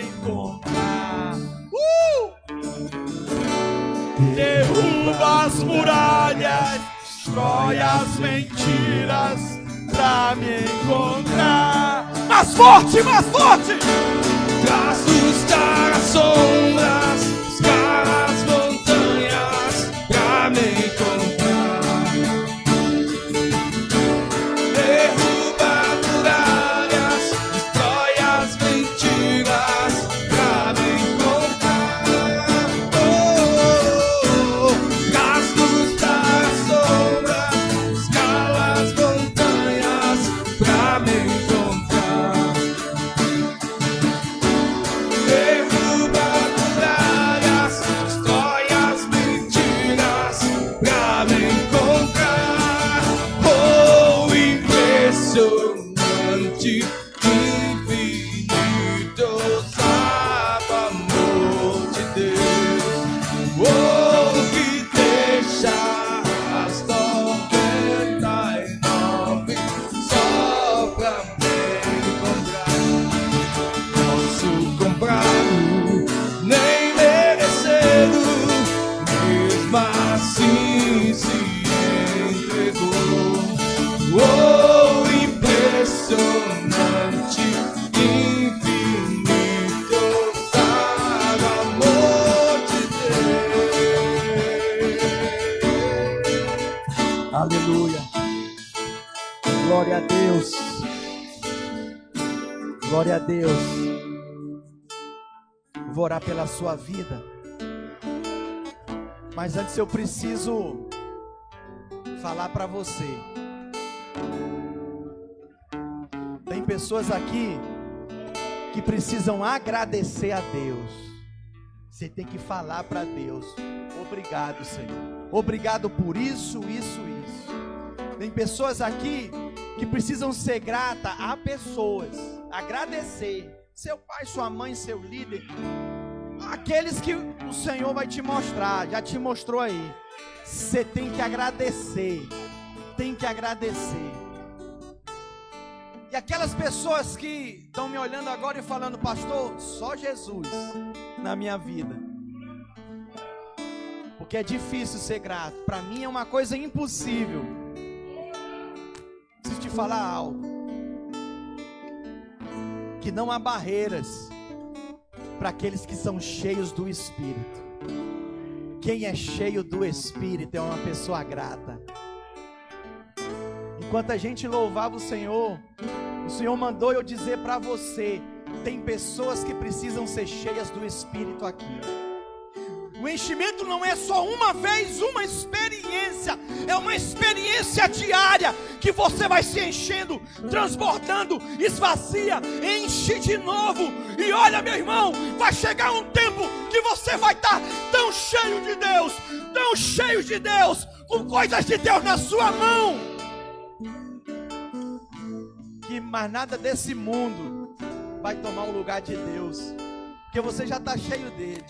Speaker 1: Derruba as muralhas, destrói as mentiras pra me encontrar. Mais forte, mais forte!
Speaker 2: Traz luz das sombras, escala as montanhas pra me encontrar.
Speaker 1: Glória a Deus. Vou orar pela sua vida. Mas antes eu preciso falar para você. Tem pessoas aqui que precisam agradecer a Deus. Você tem que falar para Deus: Obrigado, Senhor. Obrigado por isso, isso, isso. Tem pessoas aqui que precisam ser grata a pessoas, agradecer. Seu pai, sua mãe, seu líder, aqueles que o Senhor vai te mostrar, já te mostrou aí. Você tem que agradecer, tem que agradecer. E aquelas pessoas que estão me olhando agora e falando, pastor, só Jesus na minha vida. Porque é difícil ser grato. Para mim é uma coisa impossível. Preciso te falar algo. Que não há barreiras para aqueles que são cheios do Espírito. Quem é cheio do Espírito é uma pessoa grata. Enquanto a gente louvava o Senhor, o Senhor mandou eu dizer para você: tem pessoas que precisam ser cheias do Espírito aqui. O enchimento não é só uma vez, uma experiência, é uma experiência diária que você vai se enchendo, transbordando, esvazia, enche de novo. E olha, meu irmão, vai chegar um tempo que você vai estar tão cheio de Deus, tão cheio de Deus, com coisas de Deus na sua mão, que mais nada desse mundo vai tomar o lugar de Deus, porque você já está cheio dele.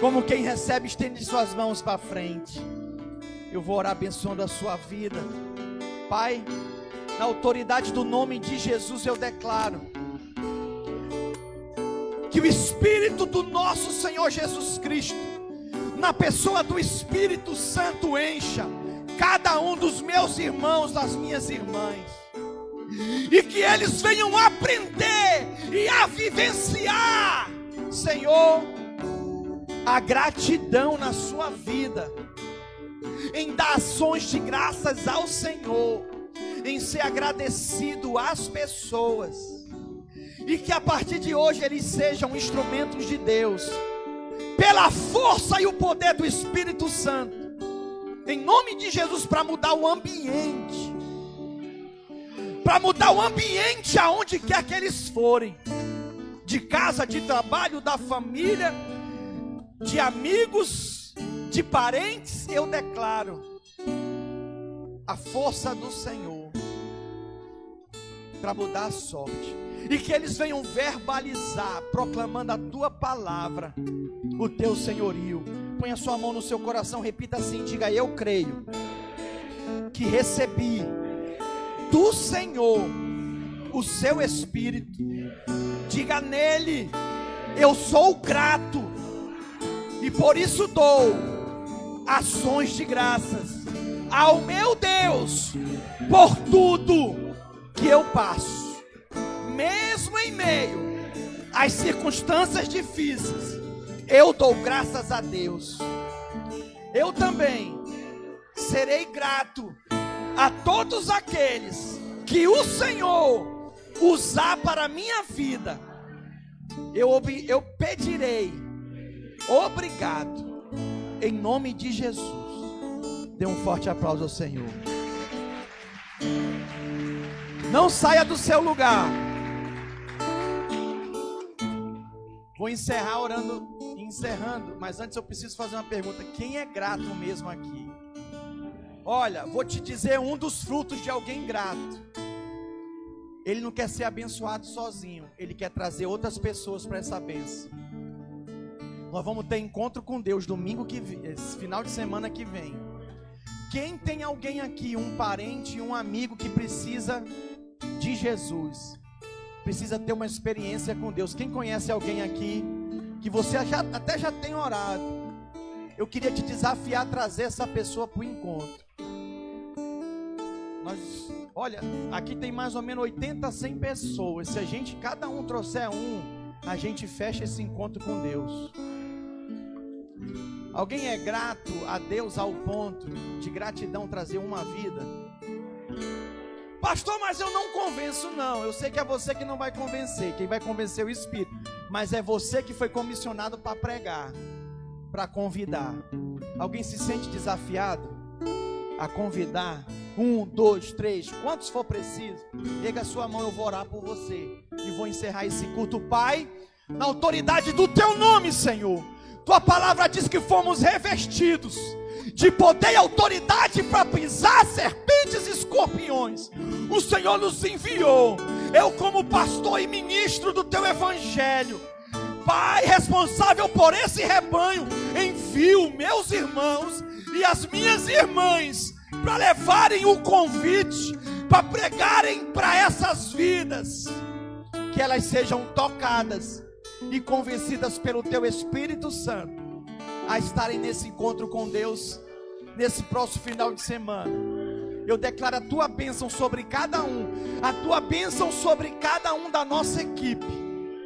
Speaker 1: Como quem recebe, estende suas mãos para frente. Eu vou orar abençoando a sua vida. Pai, na autoridade do nome de Jesus eu declaro que o Espírito do nosso Senhor Jesus Cristo, na pessoa do Espírito Santo, encha cada um dos meus irmãos, das minhas irmãs, e que eles venham aprender e a vivenciar, Senhor a gratidão na sua vida, em dar ações de graças ao Senhor, em ser agradecido às pessoas, e que a partir de hoje eles sejam instrumentos de Deus, pela força e o poder do Espírito Santo, em nome de Jesus, para mudar o ambiente, para mudar o ambiente aonde quer que eles forem, de casa, de trabalho, da família de amigos, de parentes, eu declaro a força do Senhor para mudar a sorte. E que eles venham verbalizar, proclamando a tua palavra, o teu senhorio. Põe a sua mão no seu coração, repita assim: diga, eu creio que recebi do Senhor o seu Espírito. Diga nele, eu sou grato e por isso dou ações de graças ao meu Deus por tudo que eu passo, mesmo em meio às circunstâncias difíceis. Eu dou graças a Deus. Eu também serei grato a todos aqueles que o Senhor usar para a minha vida. Eu, eu pedirei Obrigado. Em nome de Jesus. Dê um forte aplauso ao Senhor. Não saia do seu lugar. Vou encerrar orando, encerrando, mas antes eu preciso fazer uma pergunta. Quem é grato mesmo aqui? Olha, vou te dizer um dos frutos de alguém grato. Ele não quer ser abençoado sozinho, ele quer trazer outras pessoas para essa bênção. Nós vamos ter encontro com Deus domingo que esse final de semana que vem. Quem tem alguém aqui, um parente, um amigo que precisa de Jesus, precisa ter uma experiência com Deus. Quem conhece alguém aqui que você já, até já tem orado? Eu queria te desafiar a trazer essa pessoa para o encontro. Nós, olha, aqui tem mais ou menos 80, 100 pessoas. Se a gente, cada um trouxer um, a gente fecha esse encontro com Deus. Alguém é grato a Deus ao ponto de gratidão trazer uma vida? Pastor, mas eu não convenço, não. Eu sei que é você que não vai convencer. Quem vai convencer é o Espírito. Mas é você que foi comissionado para pregar, para convidar. Alguém se sente desafiado a convidar? Um, dois, três, quantos for preciso? Pega a sua mão, eu vou orar por você. E vou encerrar esse culto, Pai, na autoridade do teu nome, Senhor. Tua palavra diz que fomos revestidos de poder e autoridade para pisar serpentes e escorpiões. O Senhor nos enviou. Eu, como pastor e ministro do teu evangelho, Pai responsável por esse rebanho, envio meus irmãos e as minhas irmãs para levarem o convite, para pregarem para essas vidas, que elas sejam tocadas e convencidas pelo teu Espírito Santo a estarem nesse encontro com Deus nesse próximo final de semana. Eu declaro a tua bênção sobre cada um, a tua bênção sobre cada um da nossa equipe.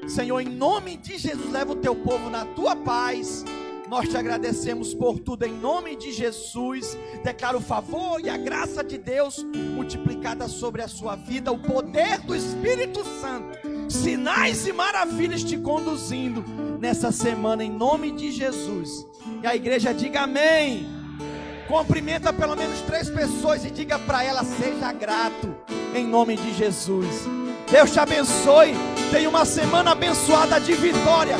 Speaker 1: Senhor, em nome de Jesus, leva o teu povo na tua paz, Nós te agradecemos por tudo em nome de Jesus. Declaro o favor e a graça de Deus multiplicada sobre a sua vida, o poder do Espírito Santo, sinais e maravilhas te conduzindo nessa semana em nome de Jesus. E a igreja diga amém. Cumprimenta pelo menos três pessoas e diga para ela: seja grato, em nome de Jesus. Deus te abençoe. Tenha uma semana abençoada de vitória